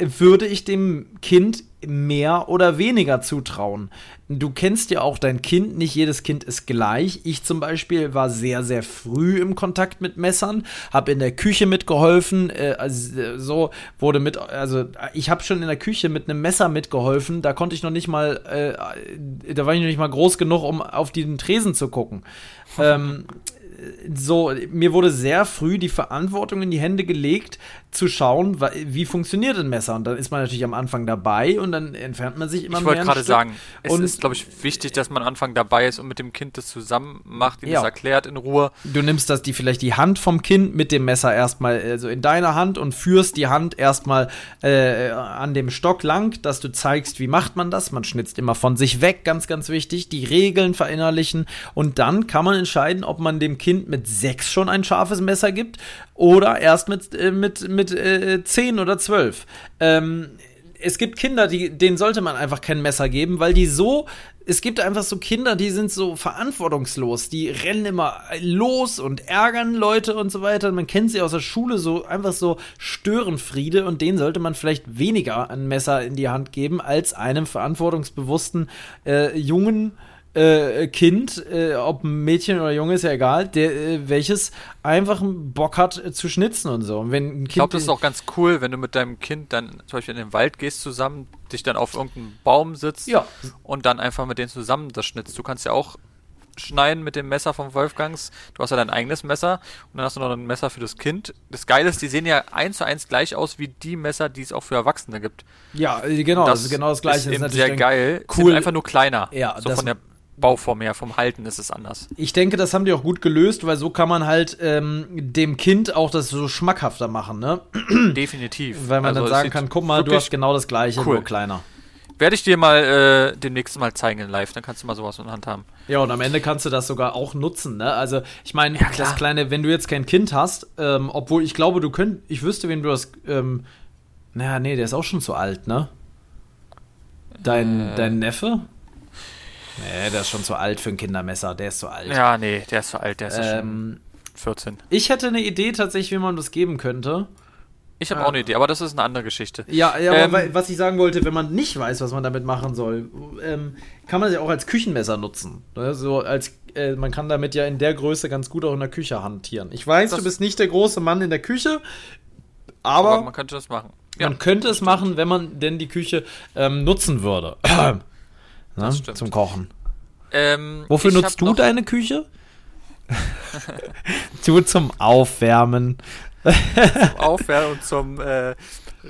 würde ich dem Kind mehr oder weniger zutrauen. Du kennst ja auch dein Kind, nicht jedes Kind ist gleich. Ich zum Beispiel war sehr, sehr früh im Kontakt mit Messern, habe in der Küche mitgeholfen, äh, also, äh, so wurde mit, also ich habe schon in der Küche mit einem Messer mitgeholfen, da konnte ich noch nicht mal, äh, da war ich noch nicht mal groß genug, um auf den Tresen zu gucken. ähm, so, mir wurde sehr früh die Verantwortung in die Hände gelegt, zu schauen, wie funktioniert ein Messer. Und dann ist man natürlich am Anfang dabei und dann entfernt man sich immer ich mehr. Ich wollte gerade sagen, es und ist, glaube ich, wichtig, dass man am Anfang dabei ist und mit dem Kind das zusammen macht, ihm ja. das erklärt in Ruhe. Du nimmst das die vielleicht die Hand vom Kind mit dem Messer erstmal also in deiner Hand und führst die Hand erstmal äh, an dem Stock lang, dass du zeigst, wie macht man das. Man schnitzt immer von sich weg, ganz, ganz wichtig. Die Regeln verinnerlichen und dann kann man entscheiden, ob man dem Kind mit sechs schon ein scharfes Messer gibt oder erst mit, äh, mit, mit äh, 10 oder 12. Ähm, es gibt Kinder, die, denen sollte man einfach kein Messer geben, weil die so, es gibt einfach so Kinder, die sind so verantwortungslos, die rennen immer los und ärgern Leute und so weiter. Man kennt sie aus der Schule so einfach so Störenfriede und denen sollte man vielleicht weniger ein Messer in die Hand geben als einem verantwortungsbewussten äh, jungen äh, Kind, äh, ob Mädchen oder Junge, ist ja egal, der, äh, welches einfach Bock hat äh, zu schnitzen und so. Und wenn ein kind ich glaube, das ist auch ganz cool, wenn du mit deinem Kind dann zum Beispiel in den Wald gehst zusammen, dich dann auf irgendeinen Baum sitzt ja. und dann einfach mit denen zusammen das schnitzt. Du kannst ja auch schneiden mit dem Messer vom Wolfgangs. Du hast ja dein eigenes Messer und dann hast du noch ein Messer für das Kind. Das Geile ist, die sehen ja eins zu eins gleich aus wie die Messer, die es auch für Erwachsene gibt. Ja, äh, genau, das, ist genau das gleiche. Ist, ist sehr geil. Cool. Sind einfach nur kleiner. Ja, so von der Bauform her, vom Halten ist es anders. Ich denke, das haben die auch gut gelöst, weil so kann man halt ähm, dem Kind auch das so schmackhafter machen, ne? <clears throat> Definitiv. Weil man also dann sagen kann, guck mal, du hast genau das gleiche, cool. nur kleiner. Werde ich dir mal äh, demnächst mal zeigen in live, dann kannst du mal sowas in der Hand haben. Ja, und am Ende kannst du das sogar auch nutzen, ne? Also, ich meine, ja, das kleine, wenn du jetzt kein Kind hast, ähm, obwohl ich glaube, du könnt, ich wüsste, wenn du das, ähm, naja, nee, der ist auch schon zu alt, ne? Dein, äh. dein Neffe? Nee, der ist schon zu alt für ein Kindermesser. Der ist zu alt. Ja, nee, der ist zu alt. Der ist ähm, schon 14. Ich hätte eine Idee tatsächlich, wie man das geben könnte. Ich habe äh, auch eine Idee, aber das ist eine andere Geschichte. Ja, ja ähm, aber was ich sagen wollte, wenn man nicht weiß, was man damit machen soll, ähm, kann man sie auch als Küchenmesser nutzen. Ne? So als, äh, man kann damit ja in der Größe ganz gut auch in der Küche hantieren. Ich weiß, du bist nicht der große Mann in der Küche, aber, aber man könnte das machen. Man könnte es machen, wenn man denn die Küche ähm, nutzen würde. <clears throat> ne, zum Kochen. Ähm, Wofür nutzt du deine Küche? <laughs> du zum Aufwärmen. zum Aufwärmen und zum äh,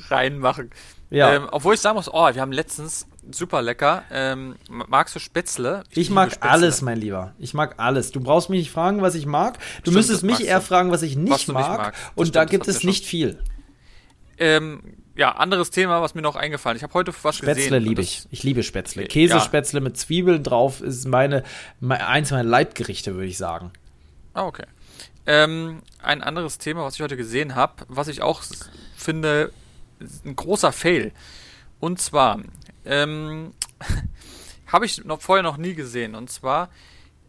Reinmachen. Ja. Ähm, obwohl ich sagen muss, oh, wir haben letztens super lecker. Ähm, magst du Spätzle? Ich, ich mag Spätzle. alles, mein Lieber. Ich mag alles. Du brauchst mich nicht fragen, was ich mag. Du stimmt, müsstest mich eher du. fragen, was ich nicht was mag. Nicht und stimmt, da gibt es nicht viel. Ähm, ja, anderes Thema, was mir noch eingefallen. Ich habe heute was Spätzle gesehen. Spätzle liebe ich. Ich liebe Spätzle. Käsespätzle ja. mit Zwiebeln drauf ist meine, meine eins meiner Leibgerichte, würde ich sagen. Ah, okay. Ähm, ein anderes Thema, was ich heute gesehen habe, was ich auch finde, ein großer Fail. Und zwar ähm, <laughs> habe ich noch vorher noch nie gesehen. Und zwar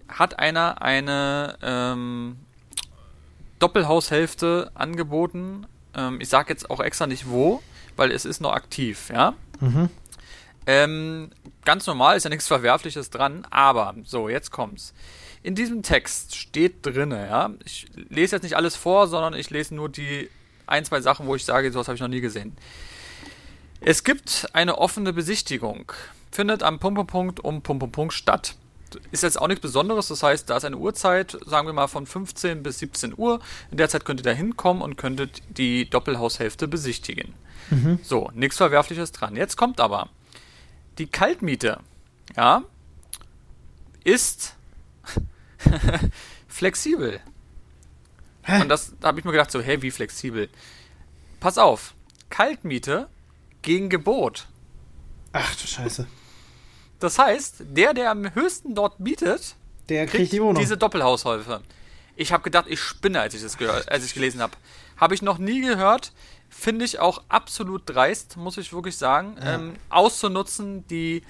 hat einer eine ähm, Doppelhaushälfte angeboten. Ähm, ich sage jetzt auch extra nicht wo weil es ist noch aktiv, ja. Mhm. Ähm, ganz normal ist ja nichts Verwerfliches dran, aber so, jetzt kommt's. In diesem Text steht drinne, ja, ich lese jetzt nicht alles vor, sondern ich lese nur die ein, zwei Sachen, wo ich sage, sowas habe ich noch nie gesehen. Es gibt eine offene Besichtigung, findet am Pumpepunkt um Pumpepunkt statt. Ist jetzt auch nichts Besonderes, das heißt, da ist eine Uhrzeit, sagen wir mal von 15 bis 17 Uhr. In der Zeit könnt ihr da hinkommen und könntet die Doppelhaushälfte besichtigen. Mhm. So, nichts Verwerfliches dran. Jetzt kommt aber die Kaltmiete, ja, ist <laughs> flexibel. Hä? Und das da habe ich mir gedacht, so, hey, wie flexibel? Pass auf, Kaltmiete gegen Gebot. Ach du Scheiße. Das heißt, der, der am höchsten dort bietet, der kriegt, kriegt die Wohnung. diese Doppelhaushäufe. Ich habe gedacht, ich spinne, als ich das gehört, als ich gelesen habe. Habe ich noch nie gehört. Finde ich auch absolut dreist, muss ich wirklich sagen, ja. ähm, auszunutzen die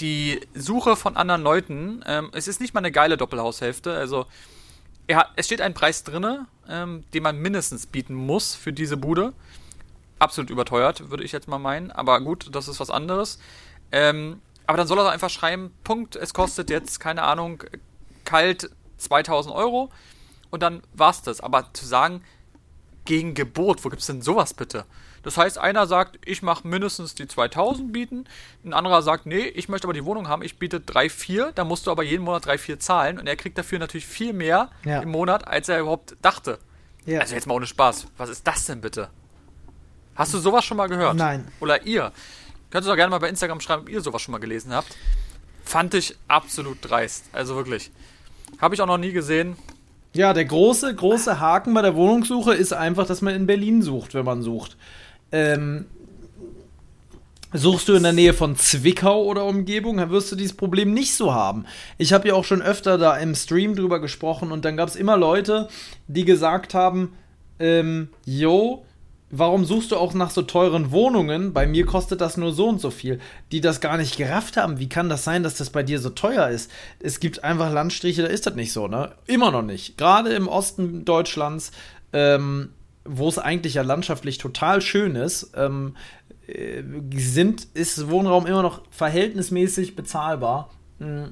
die Suche von anderen Leuten. Ähm, es ist nicht mal eine geile Doppelhaushälfte. Also ja, es steht ein Preis drinne, ähm, den man mindestens bieten muss für diese Bude. Absolut überteuert, würde ich jetzt mal meinen. Aber gut, das ist was anderes. Ähm, aber dann soll er einfach schreiben, Punkt, es kostet jetzt, keine Ahnung, kalt 2000 Euro und dann war's das. Aber zu sagen, gegen Gebot. Wo gibt's denn sowas bitte? Das heißt, einer sagt, ich mache mindestens die 2000 bieten, ein anderer sagt, nee, ich möchte aber die Wohnung haben, ich biete 3, 4, da musst du aber jeden Monat 3, 4 zahlen und er kriegt dafür natürlich viel mehr Ja. im Monat, als er überhaupt dachte. Ja. Also jetzt mal ohne Spaß, was ist das denn bitte? Hast du sowas schon mal gehört? Nein. Oder ihr? Könnt ihr doch gerne mal bei Instagram schreiben, ob ihr sowas schon mal gelesen habt. Fand ich absolut dreist. Also wirklich. Habe ich auch noch nie gesehen. Ja, der große, große Haken bei der Wohnungssuche ist einfach, dass man in Berlin sucht, wenn man sucht. Ähm, suchst du in der Nähe von Zwickau oder Umgebung, dann wirst du dieses Problem nicht so haben. Ich habe ja auch schon öfter da im Stream drüber gesprochen und dann gab es immer Leute, die gesagt haben, ähm, yo, warum suchst du auch nach so teuren Wohnungen? Bei mir kostet das nur so und so viel. Die das gar nicht gerafft haben. Wie kann das sein, dass das bei dir so teuer ist? Es gibt einfach Landstriche, da ist das nicht so, ne? Immer noch nicht. Gerade im Osten Deutschlands, ähm, wo es eigentlich ja landschaftlich total schön ist, ähm, äh, sind, ist Wohnraum immer noch verhältnismäßig bezahlbar. Mm.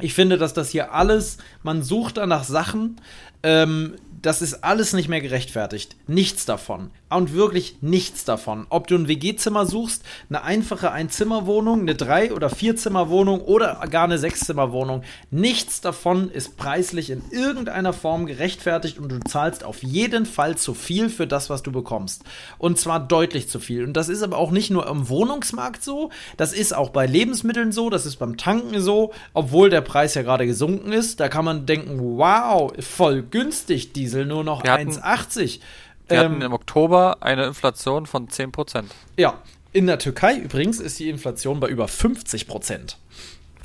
Ich finde, dass das hier alles, man sucht da nach Sachen, ähm, das ist alles nicht mehr gerechtfertigt. Nichts davon. Und wirklich nichts davon. Ob du ein WG-Zimmer suchst, eine einfache Einzimmerwohnung, eine Drei- oder Vierzimmerwohnung oder gar eine Sechszimmerwohnung, nichts davon ist preislich in irgendeiner Form gerechtfertigt und du zahlst auf jeden Fall zu viel für das, was du bekommst. Und zwar deutlich zu viel. Und das ist aber auch nicht nur im Wohnungsmarkt so, das ist auch bei Lebensmitteln so, das ist beim Tanken so, obwohl der Preis ja gerade gesunken ist. Da kann man denken, wow, voll günstig, Diesel nur noch Wir hatten- 1,80. Wir hatten Ähm, im Oktober eine Inflation von 10%. ja, in der Türkei übrigens ist die Inflation bei über 50 Prozent.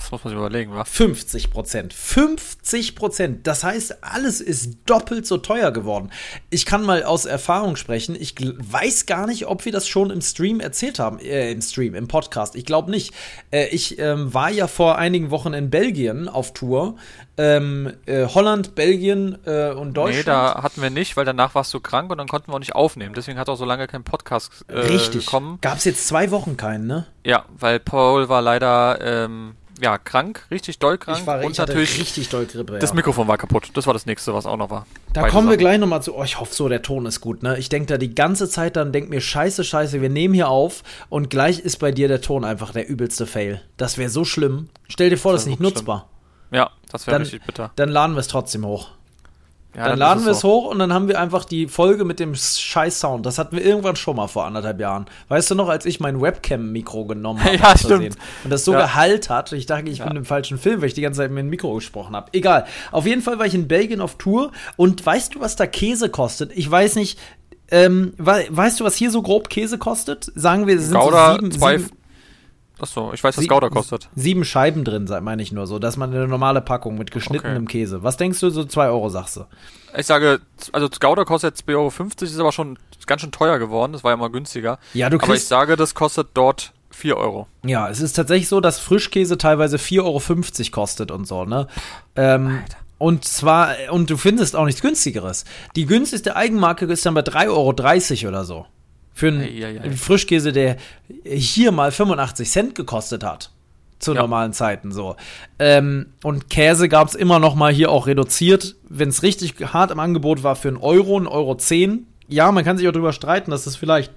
Das muss man sich überlegen, wa? 50 Prozent. 50 Prozent. Das heißt, alles ist doppelt so teuer geworden. Ich kann mal aus Erfahrung sprechen. Ich weiß gar nicht, ob wir das schon im Stream erzählt haben. Äh, im Stream, im Podcast. Ich glaube nicht. Äh, ich ähm, war ja vor einigen Wochen in Belgien auf Tour. Ähm, äh, Holland, Belgien äh, und Deutschland. Nee, da hatten wir nicht, weil danach warst du krank und dann konnten wir auch nicht aufnehmen. Deswegen hat auch so lange kein Podcast äh, Richtig. gekommen. Gab es jetzt zwei Wochen keinen, ne? Ja, weil Paul war leider ähm, ja, krank, richtig doll krank. Ich war und ich natürlich richtig doll Grippe. das ja. Mikrofon war kaputt. Das war das nächste, was auch noch war. Da Beide kommen wir Sachen. gleich nochmal zu. Oh, ich hoffe so, der Ton ist gut, ne? Ich denke da die ganze Zeit dann, denk mir, scheiße, scheiße, wir nehmen hier auf und gleich ist bei dir der Ton einfach der übelste Fail. Das wäre so schlimm. Stell dir vor, das ist wär nicht nutzbar. Ja, das wäre richtig bitter. dann laden wir es trotzdem hoch. Ja, dann ist laden wir es so. hoch und dann haben wir einfach die Folge mit dem scheiß Sound. Das hatten wir irgendwann schon mal vor anderthalb Jahren. Weißt du noch, als ich mein Webcam-Mikro genommen <laughs> habe? Ja, stimmt. Und das so Ja. Gehalt hat. Ich dachte, ich Ja. bin im falschen Film, weil ich die ganze Zeit mit dem Mikro gesprochen habe. Egal. Auf jeden Fall war ich in Belgien auf Tour und weißt du, was da Käse kostet? Ich weiß nicht. Ähm, wei- weißt du, was hier so grob Käse kostet? Sagen wir, es sind Gouda, so sieben, zwei. sieben, Achso, ich weiß, was Gouda kostet. sieben Scheiben drin, meine ich nur so. dass man eine normale Packung mit geschnittenem Käse. Was denkst du, so zwei Euro sagst du? Ich sage, also Gouda kostet jetzt 2,50 Euro, ist aber schon ganz schön teuer geworden. Das war ja mal günstiger. Ja, du aber ich sage, das kostet dort 4 Euro. Ja, es ist tatsächlich so, dass Frischkäse teilweise 4,50 Euro kostet und so, ne? Ähm, Alter. und zwar, und du findest auch nichts günstigeres. Die günstigste Eigenmarke ist dann bei 3,30 Euro oder so. Für einen Ei, ei, ei. Frischkäse, der hier mal 85 Cent gekostet hat. Zu Ja. normalen Zeiten so. Ähm, und Käse gab es immer noch mal hier auch reduziert. Wenn es richtig hart im Angebot war für einen Euro, einen Euro 10. Ja, man kann sich auch drüber streiten, dass das vielleicht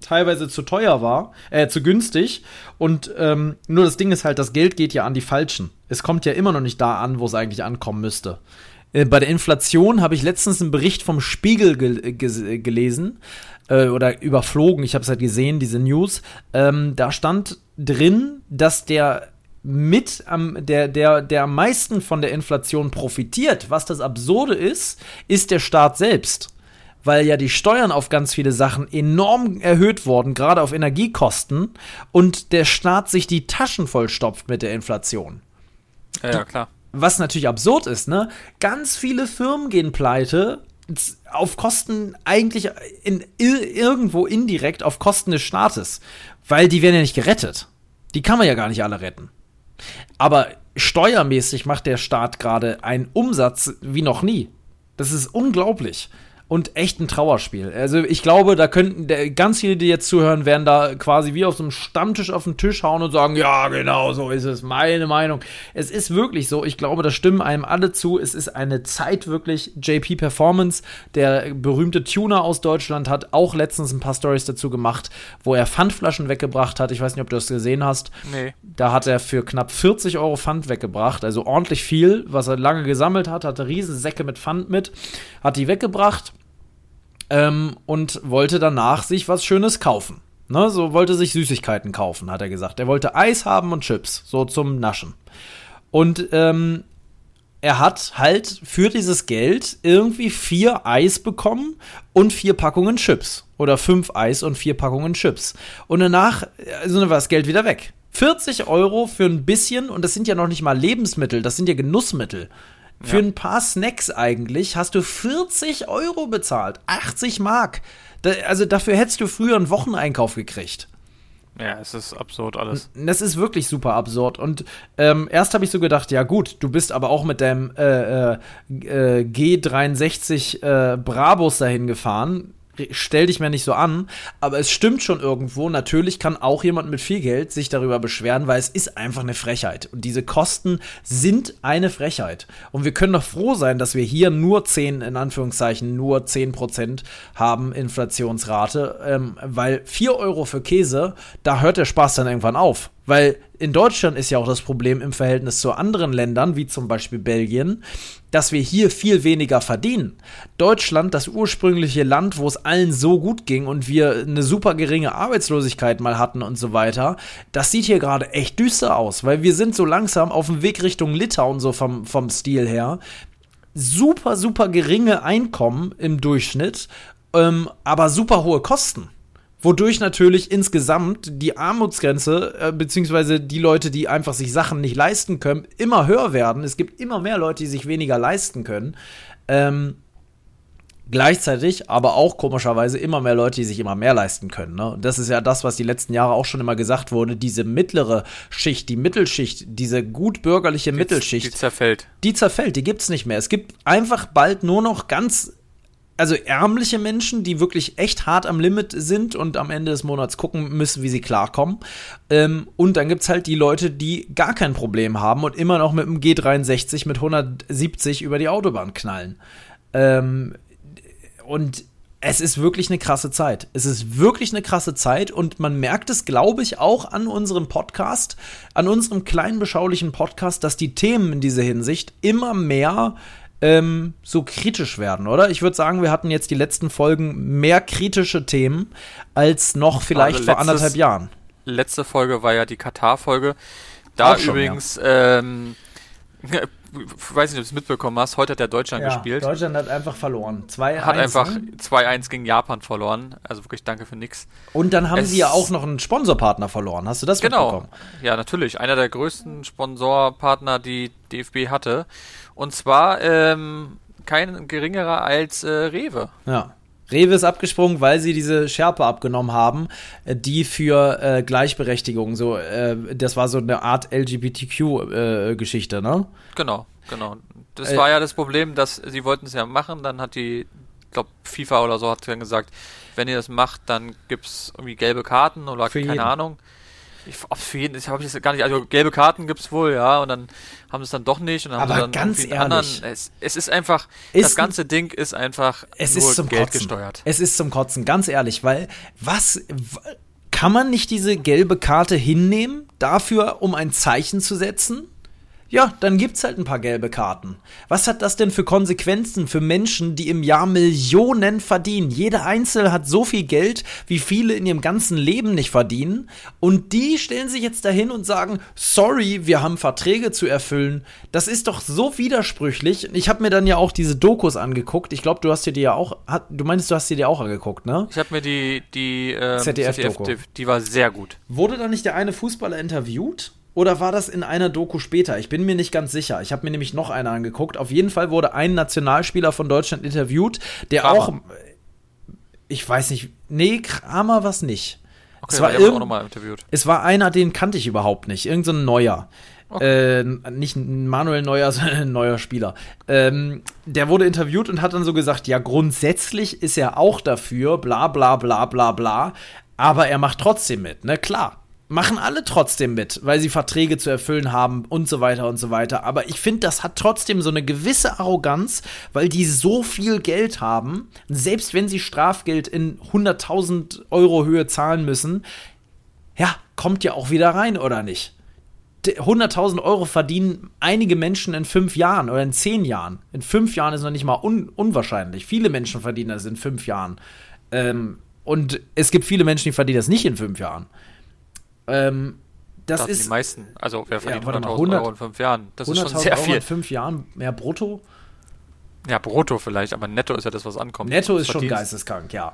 teilweise zu teuer war, äh, zu günstig. Und ähm, nur das Ding ist halt, das Geld geht ja an die Falschen. Es kommt ja immer noch nicht da an, wo es eigentlich ankommen müsste. Äh, bei der Inflation habe ich letztens einen Bericht vom Spiegel gel ge gelesen äh, oder überflogen. Ich habe es halt gesehen, diese News. Ähm, da stand drin, dass der mit am, der, der, der am meisten von der Inflation profitiert. Was das Absurde ist, ist der Staat selbst weil ja die Steuern auf ganz viele Sachen enorm erhöht wurden, gerade auf Energiekosten, und der Staat sich die Taschen vollstopft mit der Inflation. Ja, ja, klar. Was natürlich absurd ist, ne? Ganz viele Firmen gehen pleite auf Kosten eigentlich in, ir irgendwo indirekt auf Kosten des Staates, weil die werden ja nicht gerettet. Die kann man ja gar nicht alle retten. Aber steuermäßig macht der Staat gerade einen Umsatz wie noch nie. Das ist unglaublich. Und echt ein Trauerspiel. Also ich glaube, da könnten der, ganz viele, die jetzt zuhören, werden da quasi wie auf so einem Stammtisch auf den Tisch hauen und sagen, ja, genau so ist es, meine Meinung. Es ist wirklich so, ich glaube, da stimmen einem alle zu. Es ist eine Zeit wirklich, JP Performance, der berühmte Tuner aus Deutschland, hat auch letztens ein paar Stories dazu gemacht, wo er Pfandflaschen weggebracht hat. Ich weiß nicht, ob du das gesehen hast. Nee. Da hat er für knapp 40 Euro Pfand weggebracht, also ordentlich viel, was er lange gesammelt hat, hatte riesen Säcke mit Pfand mit, hat die weggebracht ähm, und wollte danach sich was Schönes kaufen. Ne, so wollte sich Süßigkeiten kaufen, hat er gesagt. Er wollte Eis haben und Chips, so zum Naschen. Und ähm, er hat halt für dieses Geld irgendwie vier Eis bekommen und vier Packungen Chips. Oder fünf Eis und vier Packungen Chips. Und danach also war das Geld wieder weg. 40 Euro für ein bisschen, und das sind ja noch nicht mal Lebensmittel, das sind ja Genussmittel. Für ja. ein paar Snacks eigentlich hast du 40 Euro bezahlt. 80 Mark. Da, also dafür hättest du früher einen Wocheneinkauf gekriegt. Ja, es ist absurd alles. Das ist wirklich super absurd. Und ähm, erst habe ich so gedacht, ja gut, du bist aber auch mit deinem äh, äh, äh G63 äh, Brabus dahin gefahren stell dich mir nicht so an, aber es stimmt schon irgendwo. Natürlich kann auch jemand mit viel Geld sich darüber beschweren, weil es ist einfach eine Frechheit. Und diese Kosten sind eine Frechheit. Und wir können doch froh sein, dass wir hier nur 10, in Anführungszeichen, nur 10 Prozent haben Inflationsrate, ähm, weil 4 Euro für Käse, da hört der Spaß dann irgendwann auf. Weil in Deutschland ist ja auch das Problem im Verhältnis zu anderen Ländern, wie zum Beispiel Belgien, dass wir hier viel weniger verdienen. Deutschland, das ursprüngliche Land, wo es allen so gut ging und wir eine super geringe Arbeitslosigkeit mal hatten und so weiter, das sieht hier gerade echt düster aus, weil wir sind so langsam auf dem Weg Richtung Litauen, so vom, vom Stil her. Super, super geringe Einkommen im Durchschnitt, ähm, aber super hohe Kosten wodurch natürlich insgesamt die Armutsgrenze, äh, beziehungsweise die Leute, die einfach sich Sachen nicht leisten können, immer höher werden. Es gibt immer mehr Leute, die sich weniger leisten können. Ähm, gleichzeitig aber auch komischerweise immer mehr Leute, die sich immer mehr leisten können. Ne? Und das ist ja das, was die letzten Jahre auch schon immer gesagt wurde. Diese mittlere Schicht, die Mittelschicht, diese gutbürgerliche die, Mittelschicht. Die zerfällt. Die zerfällt, die gibt's nicht mehr. Es gibt einfach bald nur noch ganz also ärmliche Menschen, die wirklich echt hart am Limit sind und am Ende des Monats gucken müssen, wie sie klarkommen. Ähm, und dann gibt es halt die Leute, die gar kein Problem haben und immer noch mit dem G63 mit 170 über die Autobahn knallen. Ähm, und es ist wirklich eine krasse Zeit. Es ist wirklich eine krasse Zeit und man merkt es, glaube ich, auch an unserem Podcast, an unserem kleinen beschaulichen Podcast, dass die Themen in dieser Hinsicht immer mehr ähm, so kritisch werden, oder? Ich würde sagen, wir hatten jetzt die letzten Folgen mehr kritische Themen als noch vielleicht also letztes, vor anderthalb Jahren. Letzte Folge war ja die Katar-Folge. Da schon, übrigens, ja. ähm, weiß nicht, ob du es mitbekommen hast, heute hat ja Deutschland ja, gespielt. Deutschland hat einfach verloren. 2 hat einfach 2-1 gegen Japan verloren. Also wirklich danke für nix. Und dann haben es sie ja auch noch einen Sponsorpartner verloren. Hast du das genau. mitbekommen? Ja, natürlich. Einer der größten Sponsorpartner, die DFB hatte. Und zwar ähm, kein geringerer als äh, Rewe. Ja. Rewe ist abgesprungen, weil sie diese Schärpe abgenommen haben, äh, die für äh, Gleichberechtigung, so, äh, das war so eine Art LGBTQ-Geschichte, äh, ne? Genau, genau. Das äh, war ja das Problem, dass sie wollten es ja machen, dann hat die, ich glaube, FIFA oder so hat dann gesagt, wenn ihr das macht, dann gibt es irgendwie gelbe Karten oder keine jeden. Ahnung. Ich, für jeden, ich habe jetzt gar nicht, also gelbe Karten gibt es wohl, ja, und dann haben sie es dann doch nicht und haben Aber sie dann ganz ehrlich, anderen, es, es, ist einfach, ist das ganze Ding ist einfach es nur ist zum Geld Kotzen. gesteuert. Es ist zum Kotzen, ganz ehrlich, weil was kann man nicht diese gelbe Karte hinnehmen dafür, um ein Zeichen zu setzen? Ja, dann gibt's halt ein paar gelbe Karten. Was hat das denn für Konsequenzen für Menschen, die im Jahr Millionen verdienen? Jeder Einzelne hat so viel Geld, wie viele in ihrem ganzen Leben nicht verdienen. Und die stellen sich jetzt dahin und sagen, sorry, wir haben Verträge zu erfüllen. Das ist doch so widersprüchlich. Ich habe mir dann ja auch diese Dokus angeguckt. Ich glaube, du hast dir die ja auch, du meinst, du hast dir die auch angeguckt, ne? Ich habe mir die, die ähm, ZDF-Doku. ZDF, die war sehr gut. Wurde da nicht der eine Fußballer interviewt? Oder war das in einer Doku später? Ich bin mir nicht ganz sicher. Ich habe mir nämlich noch eine angeguckt. Auf jeden Fall wurde ein Nationalspieler von Deutschland interviewt, der Kramer. auch. Ich weiß nicht. Nee, Kramer war es nicht. Okay, es war, irgend, es war einer, den kannte ich überhaupt nicht. Irgend so ein neuer. Okay. Äh, nicht Manuel Neuer, <laughs> sondern ein neuer Spieler. Ähm, der wurde interviewt und hat dann so gesagt, ja, grundsätzlich ist er auch dafür, bla bla bla bla bla, aber er macht trotzdem mit, ne? Klar. Machen alle trotzdem mit, weil sie Verträge zu erfüllen haben und so weiter und so weiter. Aber ich finde, das hat trotzdem so eine gewisse Arroganz, weil die so viel Geld haben, selbst wenn sie Strafgeld in 100.000 Euro Höhe zahlen müssen, ja, kommt ja auch wieder rein, oder nicht? 100.000 Euro verdienen einige Menschen in fünf Jahren oder in zehn Jahren. In fünf Jahren ist noch nicht mal un unwahrscheinlich. Viele Menschen verdienen das in fünf Jahren. Ähm, und es gibt viele Menschen, die verdienen das nicht in fünf Jahren. Ähm, das, das ist die meisten. Also wer verdient ja, 100.000 Euro in fünf Jahren? Das ist schon sehr Euro viel. in fünf Jahren mehr brutto? Ja, brutto vielleicht, aber netto ist ja das, was ankommt. Netto ist schon geisteskrank, ja.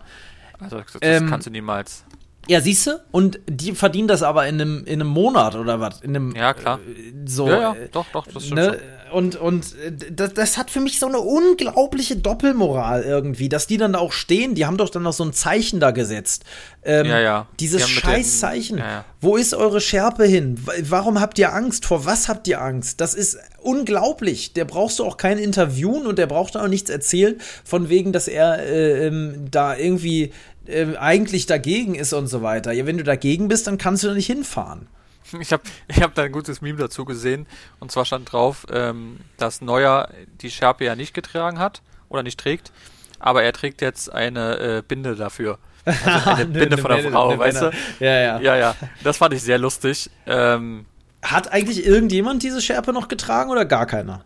Also das, das ähm, kannst du niemals. Ja, siehst du? Und die verdienen das aber in einem, in einem Monat oder was? In einem, ja, klar. Äh, so, ja, ja, äh, doch, doch, das stimmt. Ne? Und, und äh, das, das hat für mich so eine unglaubliche Doppelmoral irgendwie, dass die dann da auch stehen. Die haben doch dann noch so ein Zeichen da gesetzt. Ähm, ja, ja. Dieses Scheißzeichen. Ja, ja. Wo ist eure Schärpe hin? Warum habt ihr Angst? Vor was habt ihr Angst? Das ist unglaublich. Der brauchst du auch kein Interviewen und der braucht auch nichts erzählen, von wegen, dass er äh, ähm, da irgendwie äh, eigentlich dagegen ist und so weiter. Ja, wenn du dagegen bist, dann kannst du da nicht hinfahren. <laughs> Ich habe ich hab da ein gutes Meme dazu gesehen und zwar stand drauf, ähm, dass Neuer die Schärpe ja nicht getragen hat oder nicht trägt, aber er trägt jetzt eine äh, Binde dafür. Also <laughs> eine Binde von der Frau, weißt du? Ja, ja. Ja, ja. Das fand ich sehr lustig. Ähm, hat eigentlich irgendjemand diese Schärpe noch getragen oder gar keiner?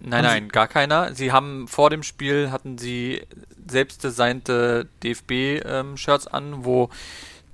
Nein, nein, gar keiner. Sie haben vor dem Spiel hatten sie selbstdesignte DFB-Shirts ähm, an, wo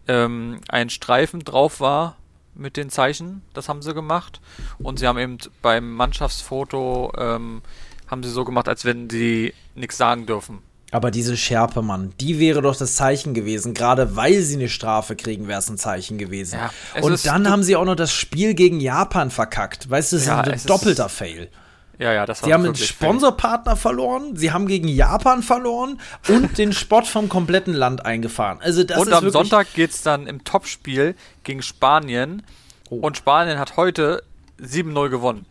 ähm, ein Streifen drauf war mit den Zeichen. Das haben sie gemacht. Und sie haben eben beim Mannschaftsfoto ähm, haben sie so gemacht, als wenn sie nichts sagen dürfen. Aber diese Schärpe, Mann, die wäre doch das Zeichen gewesen. Gerade weil sie eine Strafe kriegen, wäre es ein Zeichen gewesen. Ja, und dann haben sie auch noch das Spiel gegen Japan verkackt. Weißt du, das ja, ist ein doppelter Fail. Ja, ja, das war Sie haben einen Sponsorpartner fail. verloren, sie haben gegen Japan verloren und den Spott vom kompletten Land eingefahren. Also das und ist am Sonntag geht es dann im Topspiel gegen Spanien. Oh. Und Spanien hat heute 7-0 gewonnen.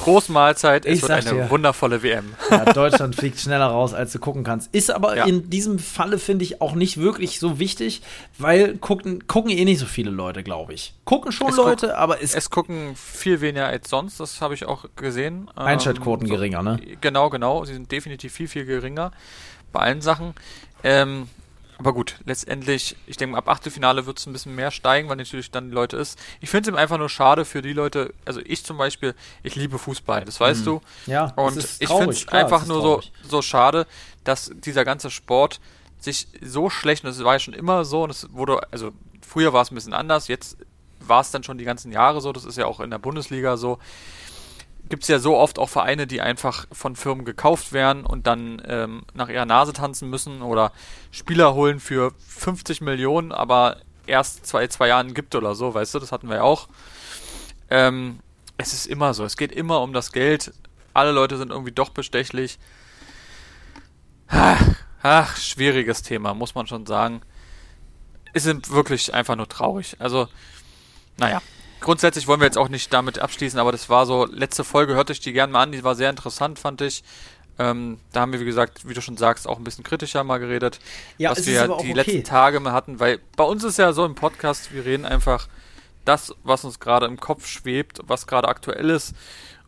Großmahlzeit, es wird eine dir. wundervolle WM. Ja, Deutschland fliegt schneller raus, als du gucken kannst. Ist aber ja. in diesem Falle, finde ich, auch nicht wirklich so wichtig, weil gucken, gucken eh nicht so viele Leute, glaube ich. Gucken schon es Leute, guck, aber es. Es gucken viel weniger als sonst, das habe ich auch gesehen. Einschaltquoten ähm, so, geringer, ne? Genau, genau. Sie sind definitiv viel, viel geringer bei allen Sachen. Ähm, aber gut, letztendlich, ich denke, ab Achtelfinale wird es ein bisschen mehr steigen, weil natürlich dann die Leute ist. Ich finde es einfach nur schade für die Leute, also ich zum Beispiel, ich liebe Fußball, das weißt mhm. du. Ja, und ich finde es einfach nur so, so schade, dass dieser ganze Sport sich so schlecht, und das war ja schon immer so, und es wurde, also früher war es ein bisschen anders, jetzt war es dann schon die ganzen Jahre so, das ist ja auch in der Bundesliga so, gibt es ja so oft auch Vereine, die einfach von Firmen gekauft werden und dann ähm, nach ihrer Nase tanzen müssen oder Spieler holen für 50 Millionen, aber erst zwei, zwei Jahren gibt oder so, weißt du, das hatten wir ja auch. Ähm, es ist immer so, es geht immer um das Geld. Alle Leute sind irgendwie doch bestechlich. Ach, ach schwieriges Thema, muss man schon sagen. Sind wirklich einfach nur traurig. Also, naja, grundsätzlich wollen wir jetzt auch nicht damit abschließen, aber das war so, letzte Folge hörte ich die gerne mal an, die war sehr interessant, fand ich. Ähm, da haben wir, wie gesagt, wie du schon sagst, auch ein bisschen kritischer mal geredet, ja, was wir die okay. letzten Tage mal hatten, weil bei uns ist ja so im Podcast, wir reden einfach das, was uns gerade im Kopf schwebt, was gerade aktuell ist.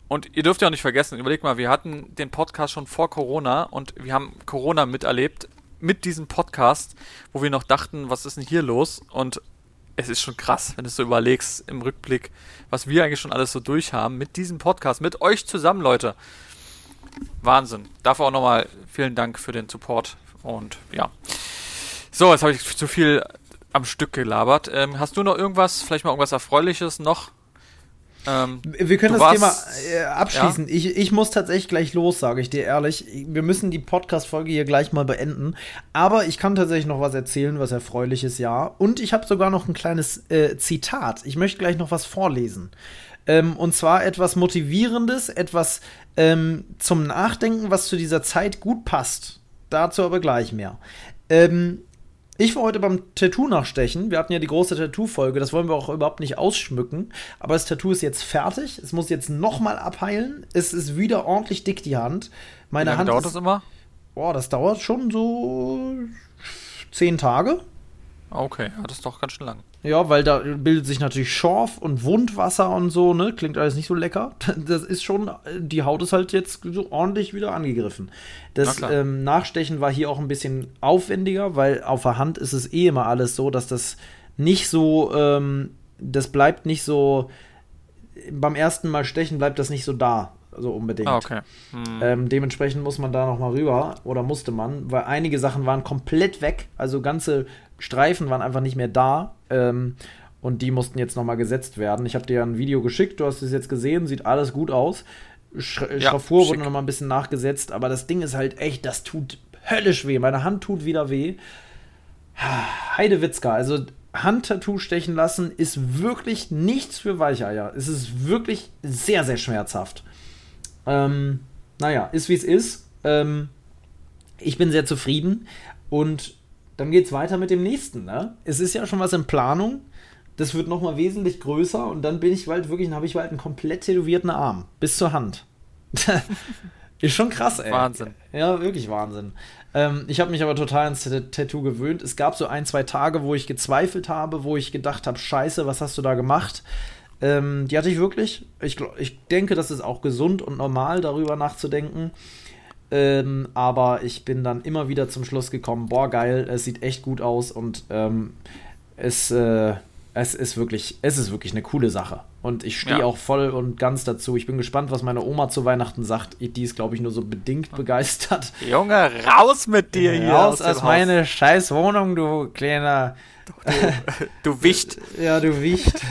Und ihr dürft ja auch nicht vergessen, überlegt mal, wir hatten den Podcast schon vor Corona und wir haben Corona miterlebt mit diesem Podcast, wo wir noch dachten, was ist denn hier los? Und es ist schon krass, wenn du so überlegst im Rückblick, was wir eigentlich schon alles so durchhaben mit diesem Podcast, mit euch zusammen, Leute. Wahnsinn. Dafür auch nochmal vielen Dank für den Support und ja. So, jetzt habe ich zu viel am Stück gelabert. Ähm, hast du noch irgendwas, vielleicht mal irgendwas Erfreuliches noch ähm, wir können das Thema äh, abschließen. Ja? Ich, ich muss tatsächlich gleich los, sage ich dir ehrlich. Wir müssen die Podcast-Folge hier gleich mal beenden. Aber ich kann tatsächlich noch was erzählen, was erfreulich ist, ja. Und ich habe sogar noch ein kleines äh, Zitat. Ich möchte gleich noch was vorlesen. Ähm, und zwar etwas Motivierendes, etwas ähm, zum Nachdenken, was zu dieser Zeit gut passt. Dazu aber gleich mehr. Ähm, Ich war heute beim Tattoo nachstechen. Wir hatten ja die große Tattoo-Folge. Das wollen wir auch überhaupt nicht ausschmücken. Aber das Tattoo ist jetzt fertig. Es muss jetzt nochmal abheilen. Es ist wieder ordentlich dick, die Hand. Meine Wie lange Hand dauert ist, das immer? Boah, das dauert schon so zehn Tage. Okay, ja, das ist doch ganz schön lang. Ja, weil da bildet sich natürlich Schorf und Wundwasser und so, ne? Klingt alles nicht so lecker. <laughs> Das ist schon, die Haut ist halt jetzt so ordentlich wieder angegriffen. Das ähm, Nachstechen war hier auch ein bisschen aufwendiger, weil auf der Hand ist es eh immer alles so, dass das nicht so, ähm, das bleibt nicht so, beim ersten Mal stechen bleibt das nicht so da, so unbedingt. Ah, okay. Hm. Ähm, dementsprechend muss man da noch mal rüber oder musste man, weil einige Sachen waren komplett weg, also ganze Streifen waren einfach nicht mehr da ähm, und die mussten jetzt noch mal gesetzt werden. Ich habe dir ja ein Video geschickt, du hast es jetzt gesehen, sieht alles gut aus. Sch Ja, Schraffur wurde schick. noch mal ein bisschen nachgesetzt, aber das Ding ist halt echt, das tut höllisch weh. Meine Hand tut wieder weh. <sighs> Heidewitzka, also Handtattoo stechen lassen ist wirklich nichts für Weicheier. Es ist wirklich sehr, sehr schmerzhaft. Ähm, naja, ist wie es ist. Ähm, ich bin sehr zufrieden. Und dann geht es weiter mit dem nächsten. Ne? Es ist ja schon was in Planung. Das wird nochmal wesentlich größer und dann bin ich bald wirklich, dann habe ich bald einen komplett tätowierten Arm. Bis zur Hand. <laughs> ist schon krass, ey. Wahnsinn. Ja, wirklich Wahnsinn. Ähm, ich habe mich aber total ans Tattoo gewöhnt. Es gab so ein, zwei Tage, wo ich gezweifelt habe, wo ich gedacht habe, scheiße, was hast du da gemacht? Ähm, die hatte ich wirklich. Ich, ich denke, das ist auch gesund und normal, darüber nachzudenken. Ähm, aber ich bin dann immer wieder zum Schluss gekommen, boah, geil, es sieht echt gut aus und ähm, es, äh, es ist wirklich, es ist wirklich eine coole Sache. Und ich stehe Ja. auch voll und ganz dazu. Ich bin gespannt, was meine Oma zu Weihnachten sagt. Die ist, glaube ich, nur so bedingt begeistert. Junge, raus mit dir hier. Raus aus Haus. meine scheiß Wohnung, du kleiner. <laughs> Du Wicht, Ja, du Wicht. <laughs>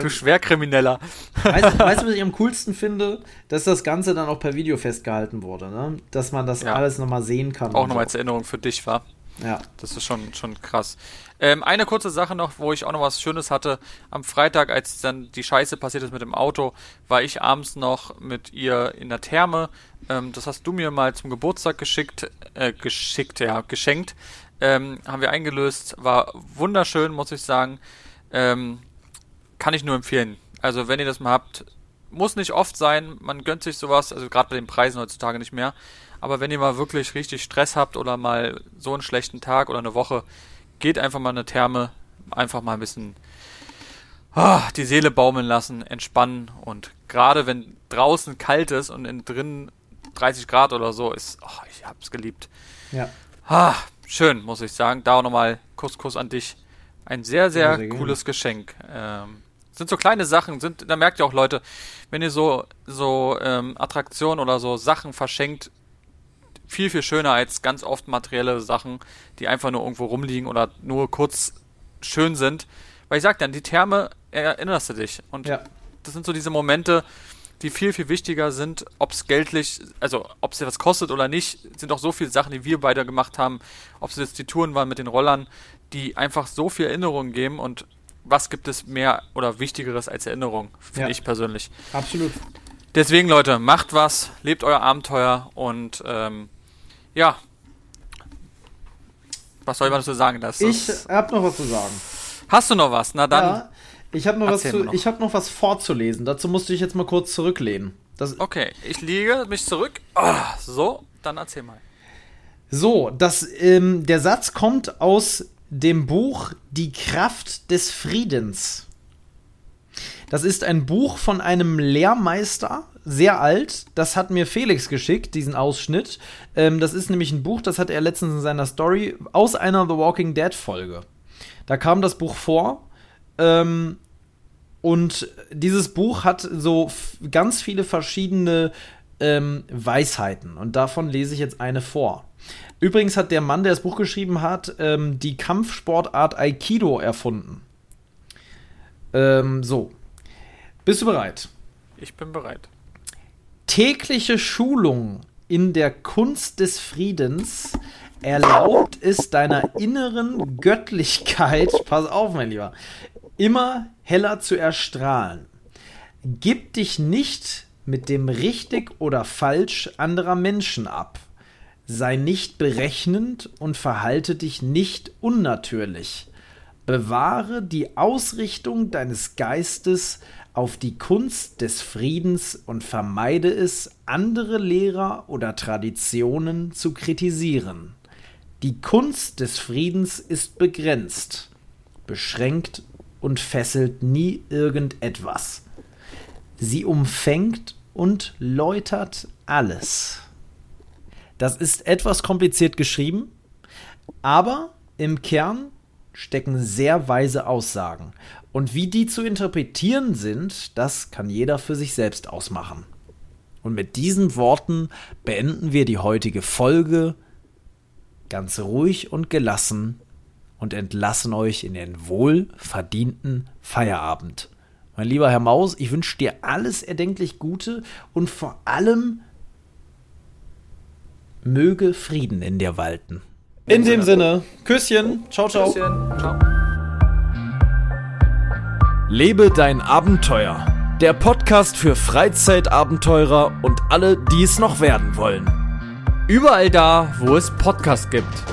du Schwerkrimineller. weißt, <laughs> weißt du, was ich am coolsten finde? Dass das Ganze dann auch per Video festgehalten wurde, ne? Dass man das Ja. alles nochmal sehen kann. Auch nochmal so. als Erinnerung für dich, war. Ja. Das ist schon, schon krass. Ähm, eine kurze Sache noch, wo ich auch noch was Schönes hatte. Am Freitag, als dann die Scheiße passiert ist mit dem Auto, war ich abends noch mit ihr in der Therme. Ähm, das hast du mir mal zum Geburtstag geschickt, äh, geschickt, ja, geschenkt. Ähm, haben wir eingelöst. War wunderschön, muss ich sagen. Ähm, kann ich nur empfehlen. Also, wenn ihr das mal habt, muss nicht oft sein, man gönnt sich sowas, also gerade bei den Preisen heutzutage nicht mehr. Aber wenn ihr mal wirklich richtig Stress habt oder mal so einen schlechten Tag oder eine Woche, geht einfach mal in eine Therme, einfach mal ein bisschen ah, die Seele baumeln lassen, entspannen und gerade wenn draußen kalt ist und innen drin 30 Grad oder so ist, oh, ich hab's geliebt. Ja. Ah, schön, muss ich sagen. Da auch nochmal Kuss, Kuss an dich. Ein sehr, sehr, sehr gerne. cooles Geschenk. Ähm, sind so kleine Sachen, sind, da merkt ihr auch Leute, wenn ihr so, so ähm, Attraktionen oder so Sachen verschenkt, viel, viel schöner als ganz oft materielle Sachen, die einfach nur irgendwo rumliegen oder nur kurz schön sind. Weil ich sag dann, die Therme erinnerst du dich. Und Ja. das sind so diese Momente, die viel, viel wichtiger sind, ob es geldlich, also ob es dir was kostet oder nicht, sind auch so viele Sachen, die wir beide gemacht haben, ob es jetzt die Touren waren mit den Rollern, die einfach so viel Erinnerungen geben und was gibt es mehr oder Wichtigeres als Erinnerung, finde Ja. ich persönlich. Absolut. Deswegen, Leute, macht was, lebt euer Abenteuer und ähm, ja. Was soll ich mal dazu sagen? Das Ich habe noch was zu sagen. hast du noch was? Na dann. ja, ich habe noch, was zu- noch. ich hab noch was vorzulesen. Dazu musste ich jetzt mal kurz zurücklehnen. Das, Okay, ich liege mich zurück. Ah, so, dann erzähl mal. So, das, ähm, der Satz kommt aus dem Buch Die Kraft des Friedens. Das ist ein Buch von einem Lehrmeister, sehr alt. Das hat mir Felix geschickt, diesen Ausschnitt. Ähm, das ist nämlich ein Buch, das hat er letztens in seiner Story aus einer The Walking Dead Folge. Da kam das Buch vor. Ähm, und dieses Buch hat so ganz viele verschiedene ähm, Weisheiten. Und davon lese ich jetzt eine vor. Übrigens hat der Mann, der das Buch geschrieben hat, ähm, die Kampfsportart Aikido erfunden. Ähm, so. Bist du bereit? Ich bin bereit. Tägliche Schulung in der Kunst des Friedens erlaubt es deiner inneren Göttlichkeit, <laughs> pass auf, mein Lieber, immer heller zu erstrahlen. Gib dich nicht mit dem richtig oder falsch anderer Menschen ab. Sei nicht berechnend und verhalte dich nicht unnatürlich. Bewahre die Ausrichtung deines Geistes auf die Kunst des Friedens und vermeide es, andere Lehrer oder Traditionen zu kritisieren. Die Kunst des Friedens ist begrenzt, beschränkt und fesselt nie irgendetwas. Sie umfängt und läutert alles. Das ist etwas kompliziert geschrieben, aber im Kern stecken sehr weise Aussagen. Und wie die zu interpretieren sind, das kann jeder für sich selbst ausmachen. Und mit diesen Worten beenden wir die heutige Folge ganz ruhig und gelassen und entlassen euch in den wohlverdienten Feierabend. Mein lieber Herr Maus, ich wünsche dir alles erdenklich Gute und vor allem möge Frieden in dir walten. In dem Sinne, Küsschen, ciao, ciao. Küsschen, ciao. Lebe dein Abenteuer. Der Podcast für Freizeitabenteurer und alle, die es noch werden wollen. Überall da, wo es Podcasts gibt.